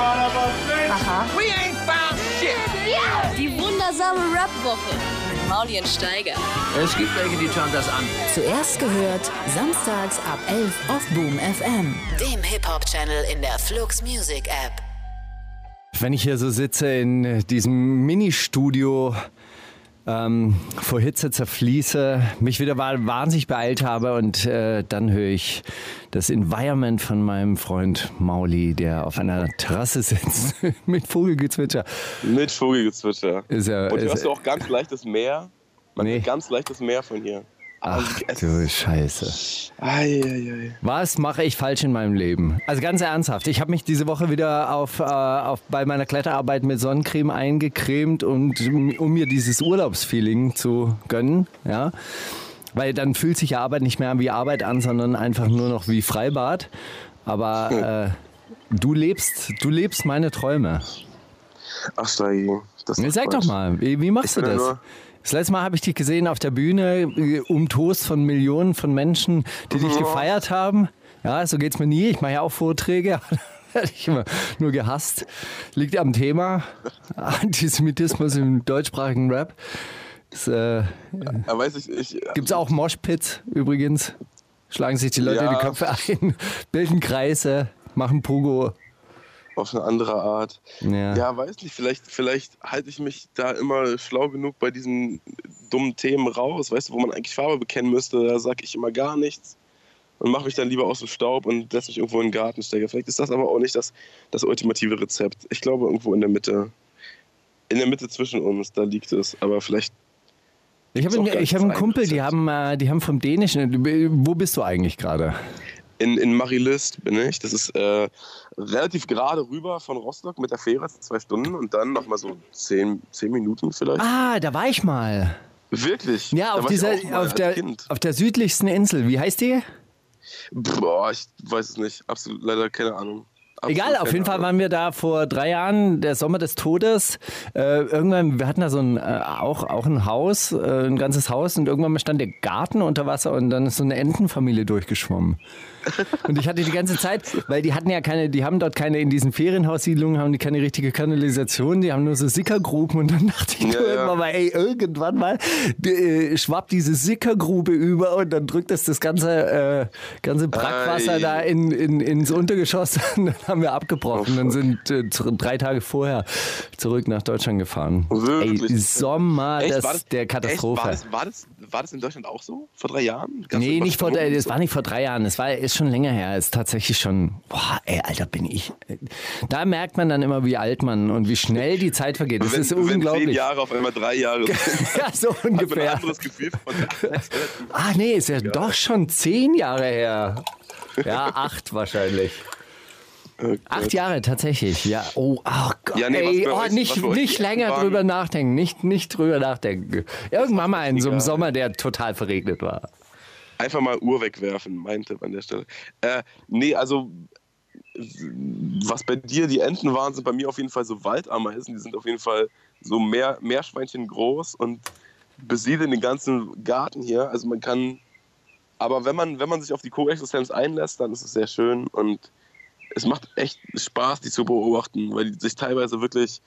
Aha. We ain't found shit. Die wundersame Rap-Woche mit Maulien Steiger. Es gibt welche, die schauen das an. Zuerst gehört, samstags ab 11 auf Boom FM, dem Hip-Hop-Channel in der Flux Music App. Wenn ich hier so sitze in diesem Ministudio, ähm, vor Hitze zerfließe, mich wieder wahnsinnig beeilt habe und äh, dann höre ich das Environment von meinem Freund Mauli, der auf einer Terrasse sitzt mit Vogelgezwitscher. Mit Vogelgezwitscher. Ist ja, Und ist, hörst du auch ganz leichtes Meer? Man Nee. ganz leichtes Meer von hier. Ach du Scheiße. Ei, ei, ei. Was mache ich falsch in meinem Leben? Also ganz ernsthaft, ich habe mich diese Woche wieder auf, äh, auf, bei meiner Kletterarbeit mit Sonnencreme eingecremt, und, um mir dieses Urlaubsfeeling zu gönnen. Ja? Weil dann fühlt sich ja Arbeit nicht mehr wie Arbeit an, sondern einfach nur noch wie Freibad. Aber äh, du, lebst, du lebst meine Träume. Ach, Steigi. Das ist Sag doch mal, wie, wie machst Ich du das? Das letzte Mal habe ich dich gesehen auf der Bühne, äh, umtost von Millionen von Menschen, die dich gefeiert haben. Ja, so geht's mir nie. Ich mache ja auch Vorträge. Werde ich immer nur gehasst. Liegt am Thema Antisemitismus im deutschsprachigen Rap. Es äh, Ja, weiß ich, ich gibt's auch Moshpits übrigens. Schlagen sich die Leute Ja. die Köpfe ein, bilden Kreise, machen Pugo. Auf eine andere Art. Ja. Ja, weiß nicht, vielleicht, vielleicht halte ich mich da immer schlau genug bei diesen dummen Themen raus, weißt du, wo man eigentlich Farbe bekennen müsste, da sage ich immer gar nichts und mache mich dann lieber aus dem Staub und lasse mich irgendwo in den Garten stecken. Vielleicht ist das aber auch nicht das, das ultimative Rezept. Ich glaube, irgendwo in der Mitte. In der Mitte zwischen uns, da liegt es. Aber vielleicht Ich habe einen, hab einen Kumpel, die haben, äh, die haben vom Dänischen. Wo bist du eigentlich gerade? In, in Marilist bin ich. Das ist äh, relativ gerade rüber von Rostock mit der Fähre, zwei Stunden und dann nochmal so zehn, zehn Minuten vielleicht. Ah, da war ich mal. Wirklich? Ja, auf dieser, auf der, Kind. auf der südlichsten Insel. Wie heißt die? Boah, ich weiß es nicht. Absolut leider keine Ahnung. Absolut Egal, auf jeden Fall waren wir da vor drei Jahren, der Sommer des Todes. Äh, irgendwann, wir hatten da so ein, äh, auch, auch ein Haus, äh, ein ganzes Haus und irgendwann stand der Garten unter Wasser und dann ist so eine Entenfamilie durchgeschwommen. Und ich hatte die ganze Zeit, weil die hatten ja keine, die haben dort keine, in diesen Ferienhaussiedlungen haben die keine richtige Kanalisation, die haben nur so Sickergruben und dann dachte ich Ja, nur ja. irgendwann mal, ey, irgendwann mal äh, schwappt diese Sickergrube über und dann drückt das das ganze, äh, ganze Brackwasser Ei. da in, in, ins Untergeschoss und dann haben wir abgebrochen Oh, und sind äh, drei Tage vorher zurück nach Deutschland gefahren. Wirklich? Ey, Sommer Echt? das, War das- der Echt? Katastrophe. War, das, war, das, war das in Deutschland auch so? Vor drei Jahren? Gab's Nee, nicht vor, das war nicht vor drei Jahren. Es war ist schon länger her. Ist tatsächlich schon. Boah, ey, Alter, bin ich. Da merkt man dann immer, wie alt man und wie schnell die Zeit vergeht. Das wenn, ist Wenn zehn unglaublich. Jahre auf einmal drei Jahre Ja, so hat man ein ungefähr. anderes Gefühl von Ah, nee, ist ja doch schon zehn Jahre her. Ja, acht wahrscheinlich. Oh Acht. Jahre tatsächlich, ja. Oh, oh Gott. Ja, nee, ey, oh, euch- nicht, nicht länger waren- drüber nachdenken. Nicht, nicht drüber nachdenken. Irgendwann mal in so einem. Sommer, der total verregnet war. Einfach mal Uhr wegwerfen, mein Tipp an der Stelle. Äh, nee, also was bei dir die Enten waren, sind bei mir auf jeden Fall so Waldameisen. Die sind auf jeden Fall so mehr, Meerschweinchen groß und besiedeln den ganzen Garten hier. Also man kann, aber wenn man, wenn man sich auf die Koexistenz einlässt, dann ist es sehr schön und es macht echt Spaß, die zu beobachten, weil die sich teilweise wirklich.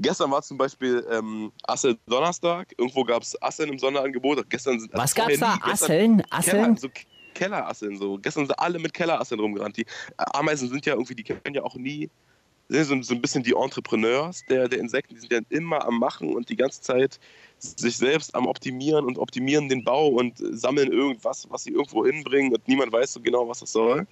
Gestern war zum Beispiel ähm, Assel Donnerstag. Irgendwo gab es Asseln im Sonderangebot. Gestern sind, Was vorher gab's da? nie. Asseln? Asseln? Keller, so K- Kellerasseln so. Gestern sind alle mit Kellerasseln rumgerannt. Die Ameisen sind ja irgendwie, die können ja auch nie, sind so, so ein bisschen die Entrepreneurs der, der Insekten, die sind ja immer am Machen und die ganze Zeit sich selbst am Optimieren und optimieren den Bau und sammeln irgendwas, was sie irgendwo hinbringen und niemand weiß so genau, was das soll.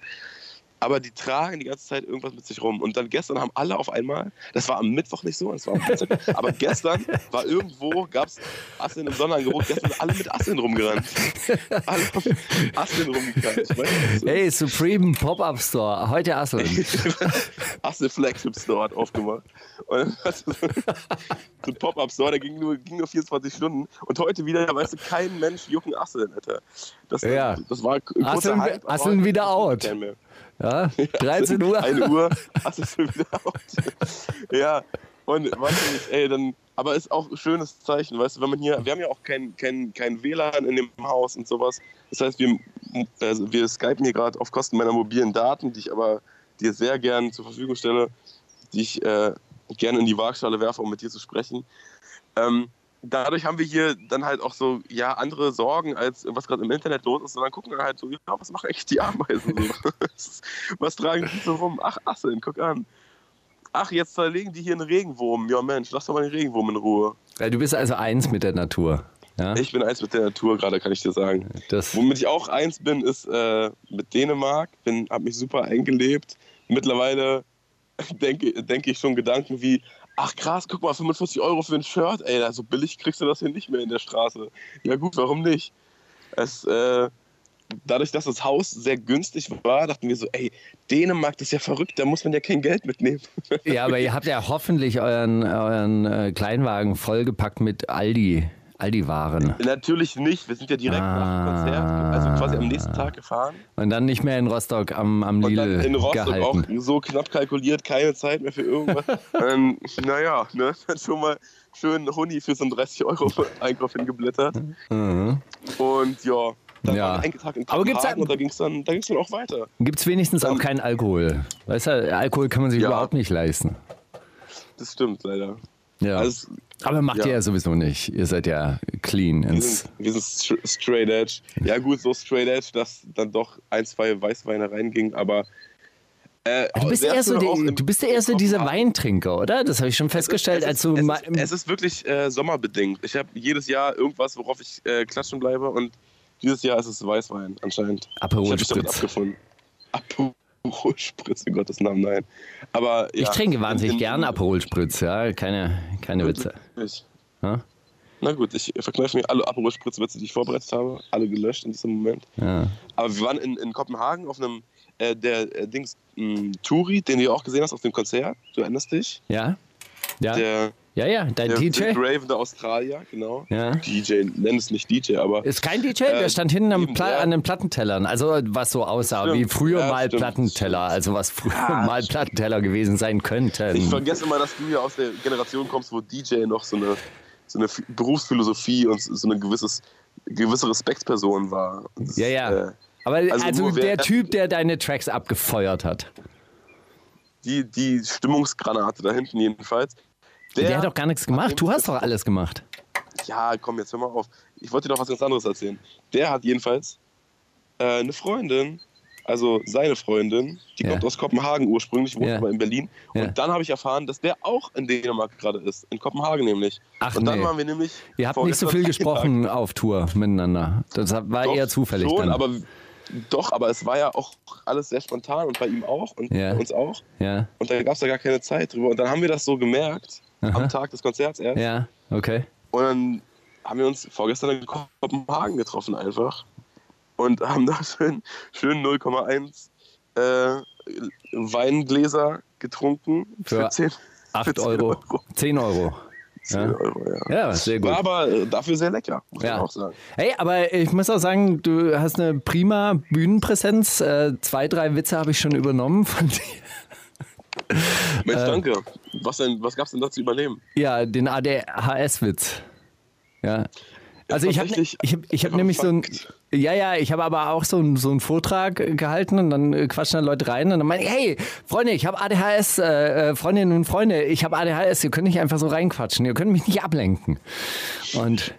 Aber die tragen die ganze Zeit irgendwas mit sich rum. Und dann gestern haben alle auf einmal, das war am Mittwoch nicht so, das war am Dienstag, aber gestern war irgendwo, gab es Asseln im Sonderangebot, gestern alle mit Asseln rumgerannt. Alle haben Asseln nicht, Hey, Supreme Pop-Up Store. Heute Asseln. Assel Flagship Store hat aufgemacht. Und so ein Pop-Up Store, der ging nur, ging nur 24 Stunden. Und heute wieder, weißt du, kein Mensch jucken Asseln, Alter. Das, Ja. das war ein Asseln- Hype, Asseln wieder out. mehr. Ja, 13 Uhr. Eine Uhr, Asseln sind wieder out. ja, und weiß nicht, ey, dann, aber ist auch ein schönes Zeichen, weißt du, wenn man hier, wir haben ja auch kein, kein, kein WLAN in dem Haus und sowas. Das heißt, wir, also wir skypen hier gerade auf Kosten meiner mobilen Daten, die ich aber dir sehr gern zur Verfügung stelle. die ich äh, gerne in die Waagschale werfe, um mit dir zu sprechen. Ähm, dadurch haben wir hier dann halt auch so, ja, andere Sorgen, als was gerade im Internet los ist. Und dann gucken wir halt so, ja, was machen eigentlich die Ameisen was tragen die so rum? Ach, Asseln, guck an. Ach, jetzt zerlegen die hier einen Regenwurm. Ja, Mensch, lass doch mal den Regenwurm in Ruhe. Ja, du bist also eins mit der Natur. Ja? Ich bin eins mit der Natur gerade, kann ich dir sagen. Das, Womit ich auch eins bin, ist äh, mit Dänemark. Bin, habe mich super eingelebt. Mittlerweile denke, denke ich schon Gedanken wie, ach krass, guck mal, 45 Euro für ein Shirt, ey, so billig kriegst du das hier nicht mehr in der Straße. Ja gut, warum nicht? Es, äh, dadurch, dass das Haus sehr günstig war, dachten wir so, ey, Dänemark, das ist ja verrückt, da muss man ja kein Geld mitnehmen. ja, aber ihr habt ja hoffentlich euren, euren äh, Kleinwagen vollgepackt mit Aldi. Aldi-Waren. Natürlich nicht. Wir sind ja direkt Ah. nach dem Konzert, also quasi am nächsten Tag gefahren. Und dann nicht mehr in Rostock am, am Und Lidl dann in Rostock gehalten. auch so knapp kalkuliert, keine Zeit mehr für irgendwas. ähm, naja, ne, dann schon mal schön Huni für so einen 30 Euro Einkauf hingeblättert. Mhm. Und ja, dann Ja. war ein Tag in Aber gibt's Kopenhagen da- und da ging es dann, da ging's dann auch weiter. Gibt es wenigstens auch keinen Alkohol? Weißt du, Alkohol kann man sich Ja. überhaupt nicht leisten. Das stimmt leider. Ja. Also, aber macht ja. ihr ja sowieso nicht. Ihr seid ja clean. wir sind, wir sind str- straight edge. Ja gut, so straight edge, dass dann doch ein, zwei Weißweine reingingen, aber äh, du bist eher so, in- du bist ja eher so dieser. Weintrinker, oder? Das habe ich schon festgestellt, es als ist, du es, ist, es ist wirklich äh, sommerbedingt. Ich habe jedes Jahr irgendwas, worauf ich äh, klatschen bleibe und dieses Jahr ist es Weißwein anscheinend. Aperol ich habe mich damit Spritz. abgefunden. Aperol Spritz, in Gottes Namen, nein. Aber ja, ich trinke wahnsinnig in- in- gern Aperol Spritz, ja, keine, keine Witze. Ich. Ja? Na gut, ich verkneife mir alle Aperol Spritz-Witze, die ich vorbereitet habe, alle gelöscht in diesem Moment. Ja. Aber wir waren in, in Kopenhagen auf einem äh, der äh, Dings mh, Turi, den du auch gesehen hast auf dem Konzert. Du erinnerst dich? Ja? Ja, Der, ja, ja, dein der DJ? Dick Raven der Australier, genau. Ja. DJ, nenn es nicht DJ, aber Ist kein DJ, der Äh, stand hinten eben, Pla ja. an den Plattentellern. Also was so aussah, Stimmt, wie früher ja, mal stimmt, Plattenteller. Also was früher mal Plattenteller gewesen sein könnten. Ich vergesse immer, dass du ja aus der Generation kommst, wo DJ noch so eine, so eine Berufsphilosophie und so eine gewisses, gewisse Respektsperson war. Das, Ja, ja. Äh, Aber also also, der Typ, der deine Tracks abgefeuert hat, die, die Stimmungsgranate da hinten jedenfalls. Der, hat doch gar nichts gemacht. Du hast doch alles gemacht. Ja, komm, jetzt hör mal auf. Ich wollte dir doch was ganz anderes erzählen. Der hat jedenfalls äh, eine Freundin, also seine Freundin, die Ja. kommt aus Kopenhagen ursprünglich, wohnt Ja. aber in Berlin. Ja. Und dann habe ich erfahren, dass der auch in Dänemark gerade ist. In Kopenhagen nämlich. Ach, Und dann nee. waren wir nämlich. Ihr habt nicht so viel einen Tag gesprochen auf Tour miteinander. Das war Doch, eher zufällig schon, dann. Aber doch, aber es war ja auch alles sehr spontan und bei ihm auch und Ja. bei uns auch. ja, Und da gab es ja gar keine Zeit drüber. Und dann haben wir das so gemerkt, Aha. am Tag des Konzerts erst. ja, okay. Und dann haben wir uns vorgestern in Kopenhagen getroffen einfach. Und haben da schön, schön 0,1 äh, Weingläser getrunken. Für 10, 8 für 10 Euro. 10 Euro. 10 Ja. Euro, ja. Ja, sehr gut. War aber äh, dafür sehr lecker, muss Ja. man auch sagen. Hey, aber ich muss auch sagen, du hast eine prima Bühnenpräsenz. Äh, zwei, drei Witze habe ich schon übernommen von dir. Mensch, Äh. danke. Was, denn, was gab es denn da zu übernehmen? Ja, den ADHS-Witz. Ja. Also ich habe tatsächlich ich hab, ich hab nämlich so ein, ja, ja, ich habe aber auch so einen so einen Vortrag gehalten und dann äh, quatschen da Leute rein und dann meine ich, hey, Freunde, ich habe ADHS, äh, äh, Freundinnen und Freunde, ich habe ADHS, ihr könnt nicht einfach so reinquatschen, ihr könnt mich nicht ablenken. Und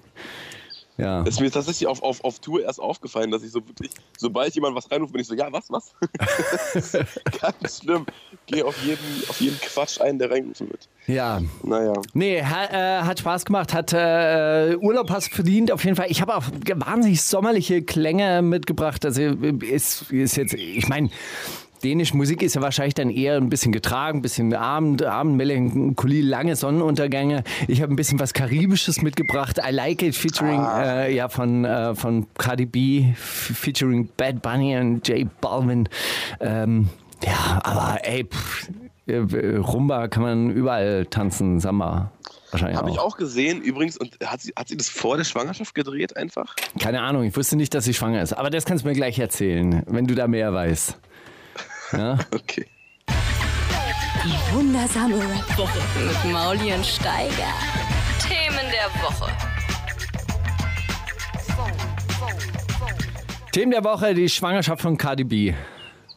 ja. Es ist mir tatsächlich auf, auf, auf Tour erst aufgefallen, dass ich so wirklich, sobald jemand was reinruft, bin ich so, ja, was, was? das ganz schlimm. Gehe auf jeden, auf jeden Quatsch ein, der reingerufen wird. Ja, Naja. Nee, ha, äh, hat Spaß gemacht, hat äh, Urlaub hast verdient auf jeden Fall. Ich habe auch wahnsinnig sommerliche Klänge mitgebracht. Also ist, ist jetzt, ich meine, dänische Musik ist ja wahrscheinlich dann eher ein bisschen getragen, ein bisschen Abend, Abendmelancholie, lange Sonnenuntergänge. Ich habe ein bisschen was Karibisches mitgebracht. I Like It featuring äh, ja von äh, von Cardi B featuring Bad Bunny und J Balvin. Ähm, ja, aber ey, pff, äh, Rumba kann man überall tanzen, Samba. Wahrscheinlich Habe ich auch gesehen, übrigens, und hat sie, hat sie das vor der Schwangerschaft gedreht einfach? Keine Ahnung, ich wusste nicht, dass sie schwanger ist. Aber das kannst du mir gleich erzählen, wenn du da mehr weißt. Ja? Okay. Die wundersame Rap-Woche mit Mauli und Steiger. Themen der Woche. Themen der Woche, die Schwangerschaft von Cardi B.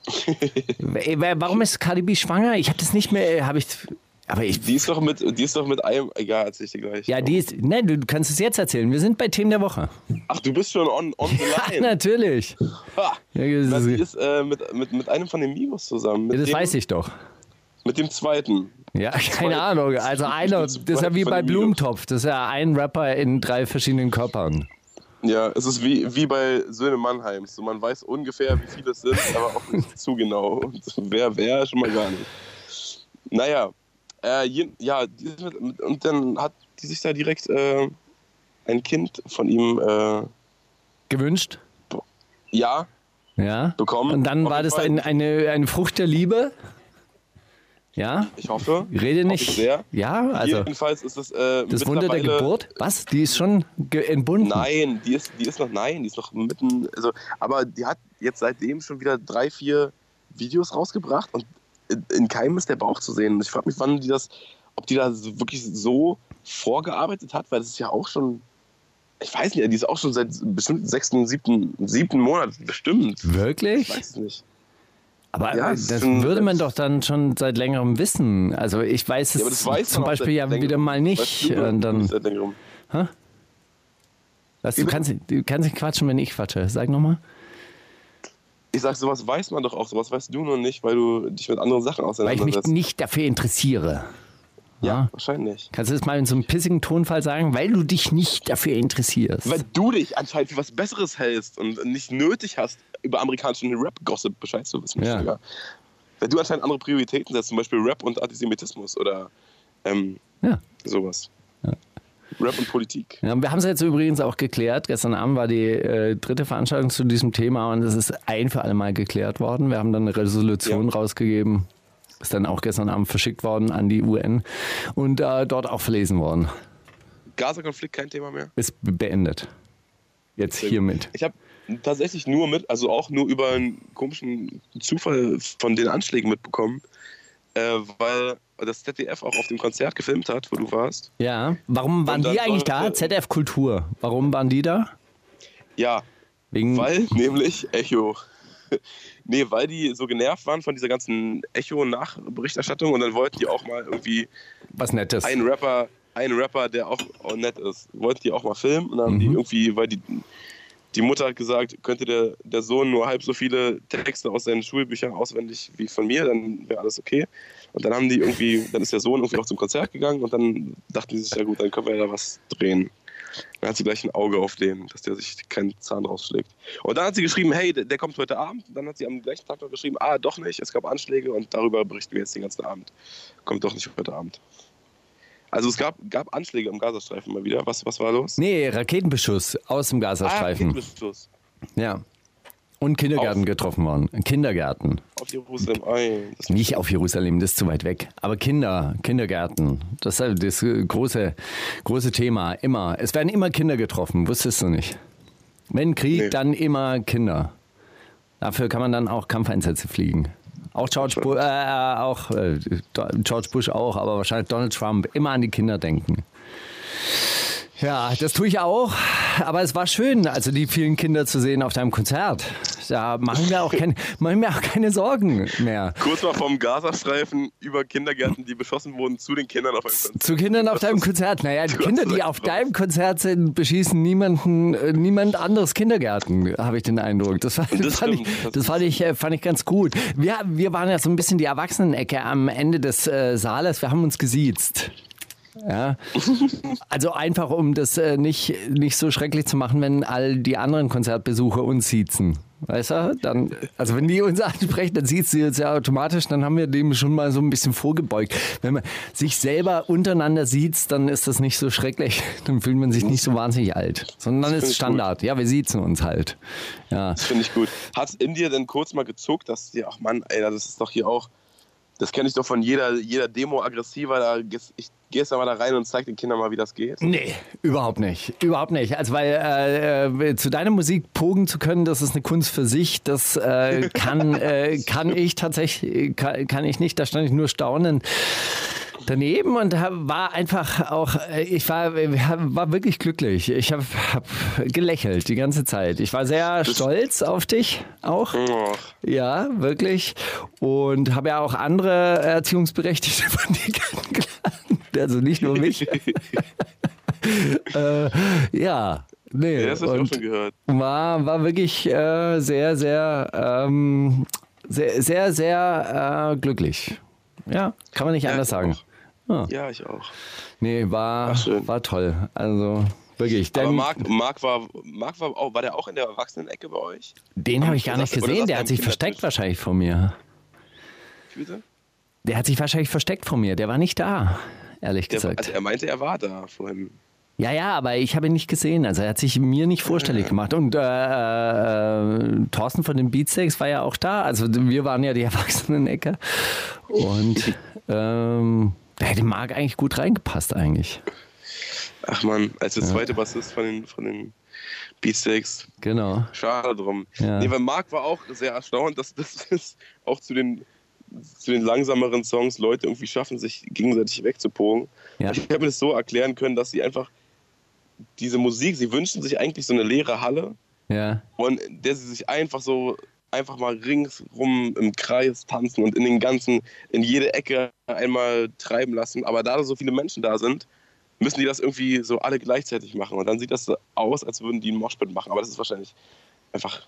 Warum ist Cardi B schwanger? Ich habe das nicht mehr, habe ich, aber ich, Die ist doch mit, die ist doch mit einem, egal, erzähl ich dir gleich. ja, die ist, ne, du kannst es jetzt erzählen. Wir sind bei Themen der Woche. Ach, du bist schon on, on the Ja, line. natürlich. Ha. Ja, Na, ist- die ist äh, mit, mit, mit einem von den Migos zusammen. Mit Das dem, weiß ich doch. Mit dem zweiten. Ja, keine Ahnung. Also einer, das ist ja wie bei Blumentopf. Das ist ja ein Rapper in drei verschiedenen Körpern. Ja, es ist wie, wie bei Söhne Mannheims. So, man weiß ungefähr, wie viele es sind, aber auch nicht zu genau. Und wer, wer, schon mal gar nicht. Naja, äh, je, ja, und dann hat die sich da direkt äh, ein Kind von ihm, äh, Gewünscht? ja, Ja. Bekommen. Und dann Auf war das ein, eine, eine Frucht der Liebe? Ja? ich hoffe. Rede Hoffe nicht. ich sehr. Ja, also Jedenfalls ist es äh, das Wunder der Geburt? Was? Die ist schon entbunden? Nein, die ist, die ist noch, nein, die ist noch mitten, also, aber die hat jetzt seitdem schon wieder drei, vier Videos rausgebracht und in, in keinem ist der Bauch zu sehen. Ich frage mich, wann die das, ob die da wirklich so vorgearbeitet hat, weil das ist ja auch schon, ich weiß nicht, die ist auch schon seit bestimmt sechsten, siebten, siebten Monat bestimmt. Wirklich? Ich weiß es nicht. Aber Ja, das schon- würde man doch dann schon seit längerem wissen. Also ich weiß es Ja, das weiß zum Beispiel ja wieder mal Weißt nicht. du, Und dann, seit längerem. was, du, kannst, du kannst nicht quatschen, wenn ich quatsche. Sag nochmal. Ich sag, sowas weiß man doch auch, sowas weißt du nur nicht, weil du dich mit anderen Sachen Weil ich mich auseinandersetzt. nicht dafür interessiere. ja, wahrscheinlich. Kannst du das mal in so einem pissigen Tonfall sagen? Weil du dich nicht dafür interessierst. Weil du dich anscheinend für was Besseres hältst und nicht nötig hast, über amerikanischen Rap-Gossip Bescheid zu wissen. Ja. Ja. Weil du anscheinend andere Prioritäten setzt, zum Beispiel Rap und Antisemitismus oder ähm, Ja. sowas. Rap und Politik. Ja, wir haben es jetzt übrigens auch geklärt. Gestern Abend war die äh, dritte Veranstaltung zu diesem Thema und es ist ein für alle Mal geklärt worden. Wir haben dann eine Resolution Ja. rausgegeben. Ist dann auch gestern Abend verschickt worden an die UN und äh, dort auch verlesen worden. Gaza-Konflikt kein Thema mehr. Ist beendet. Jetzt hiermit. Ich habe tatsächlich nur mit, also auch nur über einen komischen Zufall von den Anschlägen mitbekommen, äh, weil das ZDF auch auf dem Konzert gefilmt hat, wo du warst. Ja. Warum waren die eigentlich da? sollte- ZDF Kultur. Warum waren die da? Ja, Wegen. Weil nämlich Echo. Nee, weil die so genervt waren von dieser ganzen Echo-Nachberichterstattung und dann wollten die auch mal irgendwie was Nettes. einen Rapper, einen Rapper, der auch, nett ist, wollten die auch mal filmen und dann haben die Mhm. irgendwie, weil die, die Mutter hat gesagt, könnte der, der Sohn nur halb so viele Texte aus seinen Schulbüchern auswendig wie von mir, dann wäre alles okay. Und dann haben die irgendwie, dann ist der Sohn irgendwie auch zum Konzert gegangen und dann dachten die sich, ja gut, dann können wir ja da was drehen. Dann hat sie gleich ein Auge auf den, dass der sich keinen Zahn rausschlägt. Und dann hat sie geschrieben, hey, der, der kommt heute Abend. Und dann hat sie am gleichen Tag noch geschrieben, ah, doch nicht, es gab Anschläge und darüber berichten wir jetzt den ganzen Abend. Kommt doch nicht heute Abend. Also es gab, gab Anschläge am Gazastreifen mal wieder. Was, was war los? Nee, Raketenbeschuss aus dem Gazastreifen. Ah, Kindesschluss. ja. Und Kindergärten Auf- getroffen worden. Kindergärten. Auf Jerusalem. Ei, das Nicht auf Jerusalem, das ist zu weit weg. Aber Kinder, Kindergärten, das ist halt das große, große Thema. Immer. Es werden immer Kinder getroffen, wusstest du nicht. Wenn Krieg, Nee. dann immer Kinder. Dafür kann man dann auch Kampfeinsätze fliegen. Auch George, Bu äh, auch, äh, George Bush auch, aber wahrscheinlich Donald Trump. Immer an die Kinder denken. Ja, das tue ich auch. Aber es war schön, also die vielen Kinder zu sehen auf deinem Konzert. Da machen wir auch keine, machen wir auch keine Sorgen mehr. Kurz mal vom Gazastreifen über Kindergärten, die beschossen wurden, zu den Kindern auf einem Konzert. Zu Kindern auf deinem Konzert. Naja, die Kinder, die auf deinem Konzert sind, beschießen niemanden, äh, niemand anderes Kindergärten, habe ich den Eindruck. Das, war, das, fand, ich, das fand, ich, äh, fand ich ganz gut. Wir, wir waren ja so ein bisschen die Erwachsenenecke am Ende des äh, Saales. Wir haben uns gesiezt. Ja. Also einfach, um das äh, nicht, nicht so schrecklich zu machen, wenn all die anderen Konzertbesucher uns siezen. Weißt du? Dann, also wenn die uns ansprechen, dann sieht sie uns ja automatisch, dann haben wir dem schon mal so ein bisschen vorgebeugt. Wenn man sich selber untereinander sieht, dann ist das nicht so schrecklich. Dann fühlt man sich nicht so wahnsinnig alt. Sondern dann ist Standard. Ja, wir siezen uns halt. Ja. Das finde ich gut. Hat es in dir denn kurz mal gezuckt, dass dir, ach Mann, ey, das ist doch hier auch, das kenne ich doch von jeder, jeder Demo aggressiver, da ich gehe jetzt mal da rein und zeig den Kindern mal, wie das geht. Nee, überhaupt nicht. Überhaupt nicht. Also weil äh, äh, zu deiner Musik pogen zu können, das ist eine Kunst für sich. Das äh, kann, äh, kann ich tatsächlich, kann, kann ich nicht. Da stand ich nur staunend. daneben und war einfach auch, äh, ich war, war wirklich glücklich. Ich habe hab gelächelt die ganze Zeit. Ich war sehr stolz auf dich auch. Ja, wirklich. Und habe ja auch andere Erziehungsberechtigte von dir kennengelernt. Also nicht nur mich. äh, ja, nee. ja, das habe ich auch schon gehört. war, war wirklich äh, sehr, sehr, ähm, sehr, sehr, sehr äh, glücklich. Ja, kann man nicht anders ich sagen. auch. Ja, ich auch. Nee, war, war toll. Also wirklich. Aber Marc, Marc, war, Marc war, auch, war der auch in der Erwachsenen-Ecke bei euch? den habe ich gar nicht gesehen. Der er hat sich versteckt wahrscheinlich vor mir. Wie Bitte? Der hat sich wahrscheinlich versteckt vor mir. Der war nicht da, ehrlich Der, gesagt. also er meinte, er war da vorhin. Ja, ja, aber ich habe ihn nicht gesehen. Also er hat sich mir nicht vorstellig gemacht. Und äh, äh, Thorsten von den Beatsteaks war ja auch da. Also wir waren ja die Erwachsenen-Ecke. Und ähm, da hätte Marc eigentlich gut reingepasst eigentlich. Ach man, als der zweite Bassist von den, von den Beatsteaks. Genau. Schade drum. Ja. Nee, weil Marc war auch sehr erstaunt, dass das auch zu den, zu den langsameren Songs Leute irgendwie schaffen, sich gegenseitig wegzupogen. Ja. Ich habe mir das so erklären können, dass sie einfach diese Musik, sie wünschen sich eigentlich so eine leere Halle Ja. und der sie sich einfach so einfach mal ringsrum im Kreis tanzen und in den ganzen, in jede Ecke einmal treiben lassen. Aber da so viele Menschen da sind, müssen die das irgendwie so alle gleichzeitig machen. Und dann sieht das so aus, als würden die einen Moshpit machen. Aber das ist wahrscheinlich einfach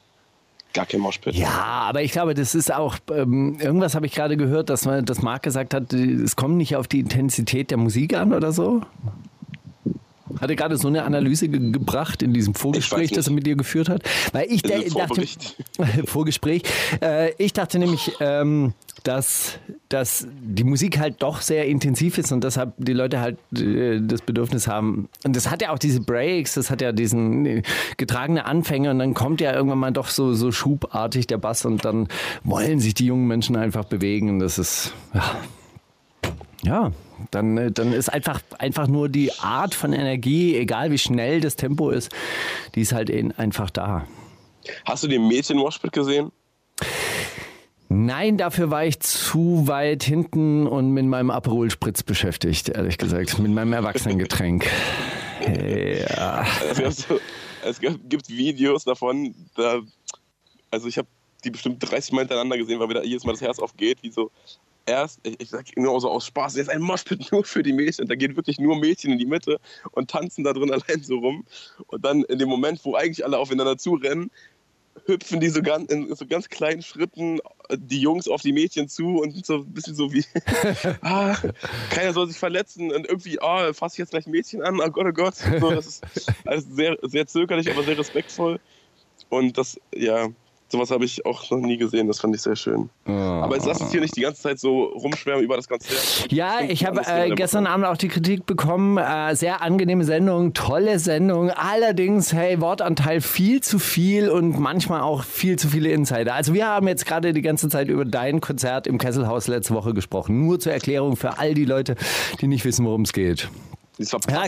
gar kein Moshpit. Ja, aber ich glaube, das ist auch, ähm, irgendwas habe ich gerade gehört, dass, man, dass Marc gesagt hat, es kommt nicht auf die Intensität der Musik an oder so. Hat er gerade so eine Analyse ge gebracht in diesem Vorgespräch, das er mit dir geführt hat? Weil ich Vorbericht. dachte, Vorgespräch, äh, ich dachte nämlich, ähm, dass, dass die Musik halt doch sehr intensiv ist und deshalb die Leute halt äh, das Bedürfnis haben. Und das hat ja auch diese Breaks, das hat ja diesen äh, getragene Anfänge und dann kommt ja irgendwann mal doch so, so schubartig der Bass und dann wollen sich die jungen Menschen einfach bewegen. Und das ist, ja, ja, dann, äh, dann ist einfach, einfach nur die Art von Energie, egal wie schnell das Tempo ist, die ist halt in, einfach da. Hast du den Mädchen-Moshpit gesehen? Nein, dafür war ich zu weit hinten und mit meinem Aperol Spritz beschäftigt, ehrlich gesagt, mit meinem Erwachsenengetränk. Ja. Es, gab so, es gibt Videos davon, da, also ich habe die bestimmt 30 Mal hintereinander gesehen, weil mir da jedes Mal das Herz aufgeht, wie so erst, ich, ich sag nur so aus Spaß, jetzt ein Moshpit nur für die Mädchen. Und da gehen wirklich nur Mädchen in die Mitte und tanzen da drin allein so rum. Und dann in dem Moment, wo eigentlich alle aufeinander zurennen, hüpfen die so ganz, in so ganz kleinen Schritten äh, die Jungs auf die Mädchen zu und so ein bisschen so wie, ah, keiner soll sich verletzen und irgendwie, ah, fasse ich jetzt gleich ein Mädchen an, oh Gott, oh Gott. So, das ist alles sehr, sehr zögerlich, aber sehr respektvoll. Und das, ja, sowas habe ich auch noch nie gesehen, das fand ich sehr schön. Aber jetzt lass uns hier nicht die ganze Zeit so rumschwärmen über das Konzert. Ja, ich habe Alles sehr äh, gestern Abend auch die Kritik bekommen. Äh, sehr angenehme Sendung, tolle Sendung. Allerdings, hey, Wortanteil viel zu viel und manchmal auch viel zu viele Insider. Also wir haben jetzt gerade die ganze Zeit über dein Konzert im Kesselhaus letzte Woche gesprochen. Nur zur Erklärung für all die Leute, die nicht wissen, worum es geht. Ja.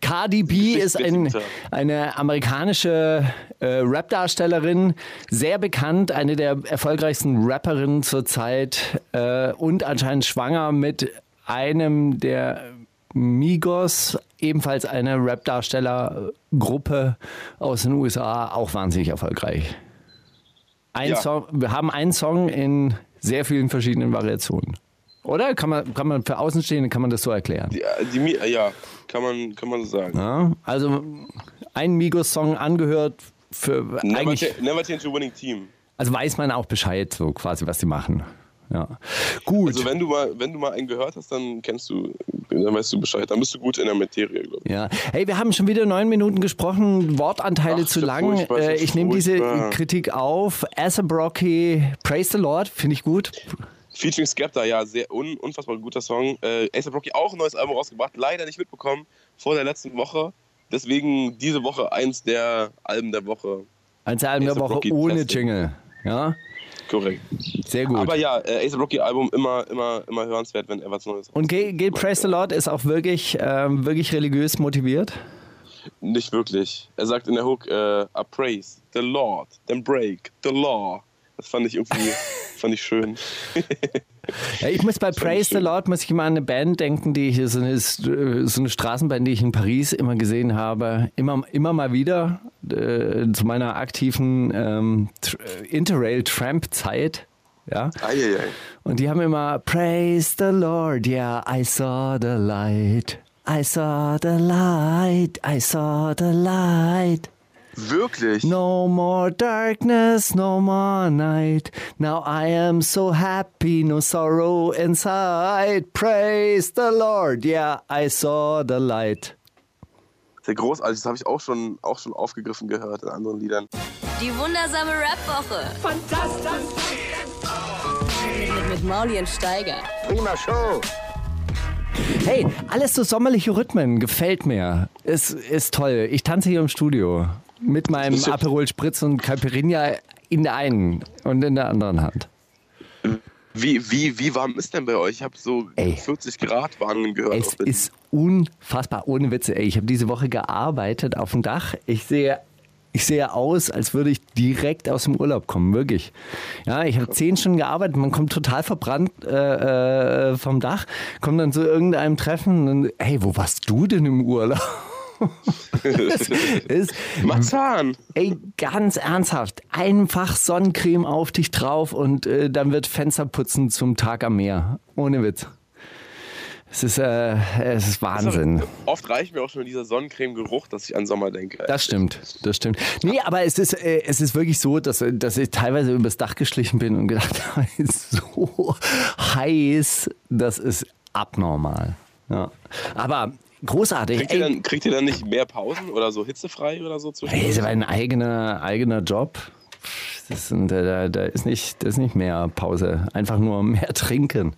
Cardi B ist ein, eine amerikanische äh, Rap-Darstellerin, sehr bekannt, eine der erfolgreichsten Rapperinnen zurzeit äh, und anscheinend schwanger mit einem der Migos, ebenfalls eine Rap-Darstellergruppe aus den USA, auch wahnsinnig erfolgreich. Ein Ja. Song, wir haben einen Song in sehr vielen verschiedenen Variationen. Oder? Kann man, kann man für Außenstehende kann man das so erklären? Die, die, ja, kann man, kann man so sagen. Ja, also ein Migos-Song angehört für Never, eigentlich, cha- never change a winning team. also weiß man auch Bescheid, so quasi, was die machen. Ja. Gut. Also wenn du mal, wenn du mal einen gehört hast, dann kennst du, dann weißt du Bescheid. Dann bist du gut in der Materie, glaube ich. ja. Hey, wir haben schon wieder neun Minuten gesprochen, Wortanteile Ach, zu lang. Äh, ich nehme diese. Kritik auf. As a Brocky, Praise the Lord, finde ich gut. Featuring Skepta, ja, sehr un, unfassbar guter Song. Äh, A$AP Rocky auch ein neues Album rausgebracht, leider nicht mitbekommen vor der letzten Woche. Deswegen diese Woche eins der Alben der Woche. Ein Album der A$AP Woche Rocky ohne Plastic. Jingle. Ja, Korrekt. sehr gut. Aber ja, äh, A$AP Rocky Album immer, immer, immer hörenswert, wenn er was Neues Und Gil Praise the Lord ist auch wirklich, ähm, wirklich religiös motiviert. Nicht wirklich. Er sagt in der Hook, äh, I praise the Lord, then break the law. Das fand ich irgendwie, fand ich schön. Ja, ich muss bei Praise the Lord, muss ich immer an eine Band denken, die ich, so eine, so eine Straßenband, die ich in Paris immer gesehen habe. Immer, immer mal wieder äh, zu meiner aktiven ähm, Interrail-Tramp-Zeit. Ja. Eieiei. Und die haben immer Praise the Lord, yeah, I saw the light. I saw the light, I saw the light. Wirklich? No more darkness, no more night. Now I am so happy, no sorrow inside. Praise the Lord, yeah, I saw the light. Sehr großartig, das habe ich auch schon, auch schon aufgegriffen gehört in anderen Liedern. Die wundersame Rap-Woche. Fantastisch. Mit, mit Mauli und Steiger. Hey, alles so sommerliche Rhythmen, gefällt mir. Ist, ist toll. Ich tanze hier im Studio mit meinem Aperol Spritz und Caipirinha in der einen und in der anderen Hand. Wie, wie, wie warm ist denn bei euch? Ich habe so Ey. 40 Grad Warnungen gehört. Es ist unfassbar, ohne Witze. Ey, ich habe diese Woche gearbeitet auf dem Dach. Ich sehe, ich sehe aus, als würde ich direkt aus dem Urlaub kommen, wirklich. Ja, ich habe zehn Stunden gearbeitet, man kommt total verbrannt äh, äh, vom Dach, kommt dann zu irgendeinem Treffen und hey, wo warst du denn im Urlaub? Ist, Marzahn. Ey, ganz ernsthaft. Einfach Sonnencreme auf dich drauf und äh, dann wird Fensterputzen zum Tag am Meer. Ohne Witz. Es ist, äh, es ist Wahnsinn. Oft reicht mir auch schon dieser Sonnencreme-Geruch, dass ich an Sommer denke. Das stimmt, das stimmt. Nee, aber es ist, äh, es ist wirklich so, dass, dass ich teilweise übers Dach geschlichen bin und gedacht habe, es ist so heiß, das ist abnormal. Ja. Aber großartig. Kriegt ihr, dann, kriegt ihr dann nicht mehr Pausen oder so hitzefrei oder so Ey, zwischendurch? ist aber ein eigener, eigener Job. Das sind, da, da, ist nicht, das ist nicht mehr Pause. Einfach nur mehr trinken.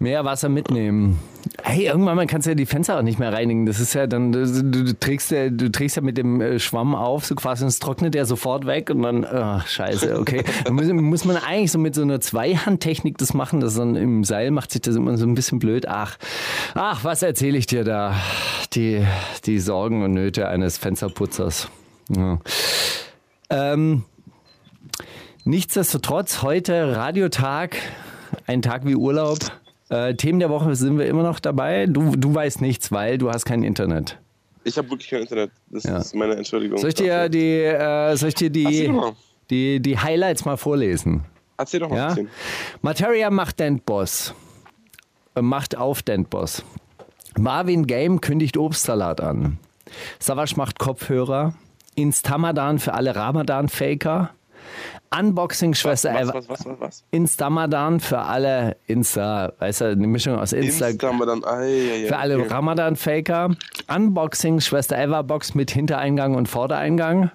Mehr Wasser mitnehmen. Hey, irgendwann mal kannst du ja die Fenster auch nicht mehr reinigen. Das ist ja dann, du, du, trägst, ja, du trägst ja mit dem äh, Schwamm auf, so quasi, und es trocknet ja sofort weg und dann, ach, scheiße, okay. Dann muss, muss man eigentlich so mit so einer Zweihandtechnik das machen, das dann im Seil macht sich das immer so ein bisschen blöd. Ach, ach, was erzähle ich dir da? Die, die Sorgen und Nöte eines Fensterputzers. Ja. Ähm, nichtsdestotrotz, heute Radiotag, ein Tag wie Urlaub. Äh, Themen der Woche sind wir immer noch dabei. Du, du weißt nichts, weil du hast kein Internet. Ich habe wirklich kein Internet. Das Ja. ist meine Entschuldigung. Soll ich dir die, äh, soll ich dir die, die, die Highlights mal vorlesen? Erzähl doch mal Ja? Materia macht Dentboss. Äh, Macht auf Dentboss. Marvin Game kündigt Obstsalat an. Savage macht Kopfhörer. Instamadan für alle Ramadan-Faker. Unboxing Schwester Was, was, was, was, was? Instamadan für alle Insta, weißt du, eine Mischung aus Insta. Insta haben wir dann. Ah, ja, ja, Für alle okay. Ramadan-Faker. Unboxing Schwester Eva Box mit Hintereingang und Vordereingang.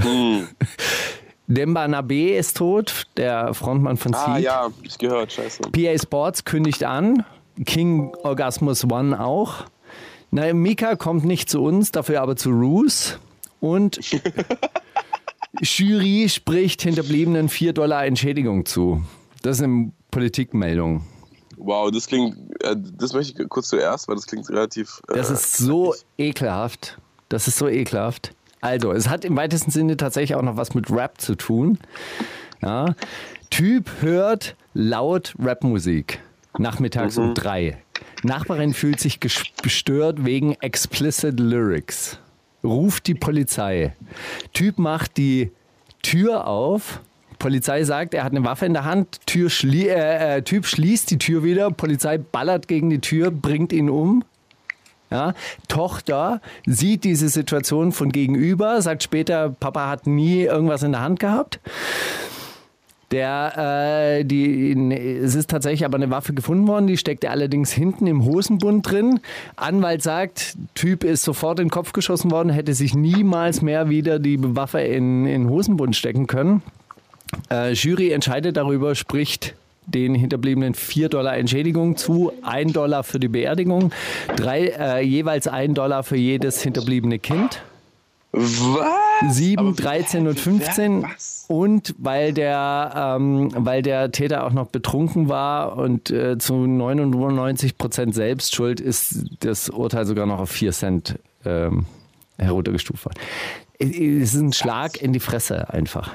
Hm. Demba Nabe ist tot, der Frontmann von Ah Seed. ja, ich gehört, scheiße. PA Sports kündigt an. King Orgasmus One auch. Na, Mika kommt nicht zu uns, dafür aber zu Roos. Und Jury spricht Hinterbliebenen 4 Dollar Entschädigung zu. Das ist eine Politikmeldung. Wow, das klingt, äh, das möchte ich kurz zuerst, weil das klingt relativ. Äh, Das ist so ekelhaft. Das ist so ekelhaft. Also, es hat im weitesten Sinne tatsächlich auch noch was mit Rap zu tun. Ja. Typ hört laut Rapmusik. Nachmittags um drei. Nachbarin fühlt sich ges- gestört wegen explicit Lyrics. Ruft die Polizei. Typ macht die Tür auf. Polizei sagt, er hat eine Waffe in der Hand. Tür schlie äh, äh, typ schließt die Tür wieder. Polizei ballert gegen die Tür, bringt ihn um. Ja, Tochter sieht diese Situation von gegenüber, sagt später, Papa hat nie irgendwas in der Hand gehabt. Der, äh, die, es ist tatsächlich aber eine Waffe gefunden worden, die steckt er allerdings hinten im Hosenbund drin. Anwalt sagt, Typ ist sofort in den Kopf geschossen worden, hätte sich niemals mehr wieder die Waffe in, in den Hosenbund stecken können. Äh, Jury entscheidet darüber, spricht den Hinterbliebenen 4 Dollar Entschädigung zu, 1 Dollar für die Beerdigung, drei, äh, jeweils 1 Dollar für jedes hinterbliebene Kind. Was? 7, Aber wie- 13 und wie- 15. Was? Und weil der, ähm, weil der Täter auch noch betrunken war und äh, zu 99 Prozent selbst schuld, ist das Urteil sogar noch auf 4 Cent ähm, heruntergestuft worden. Es ist ein Schlag in die Fresse einfach.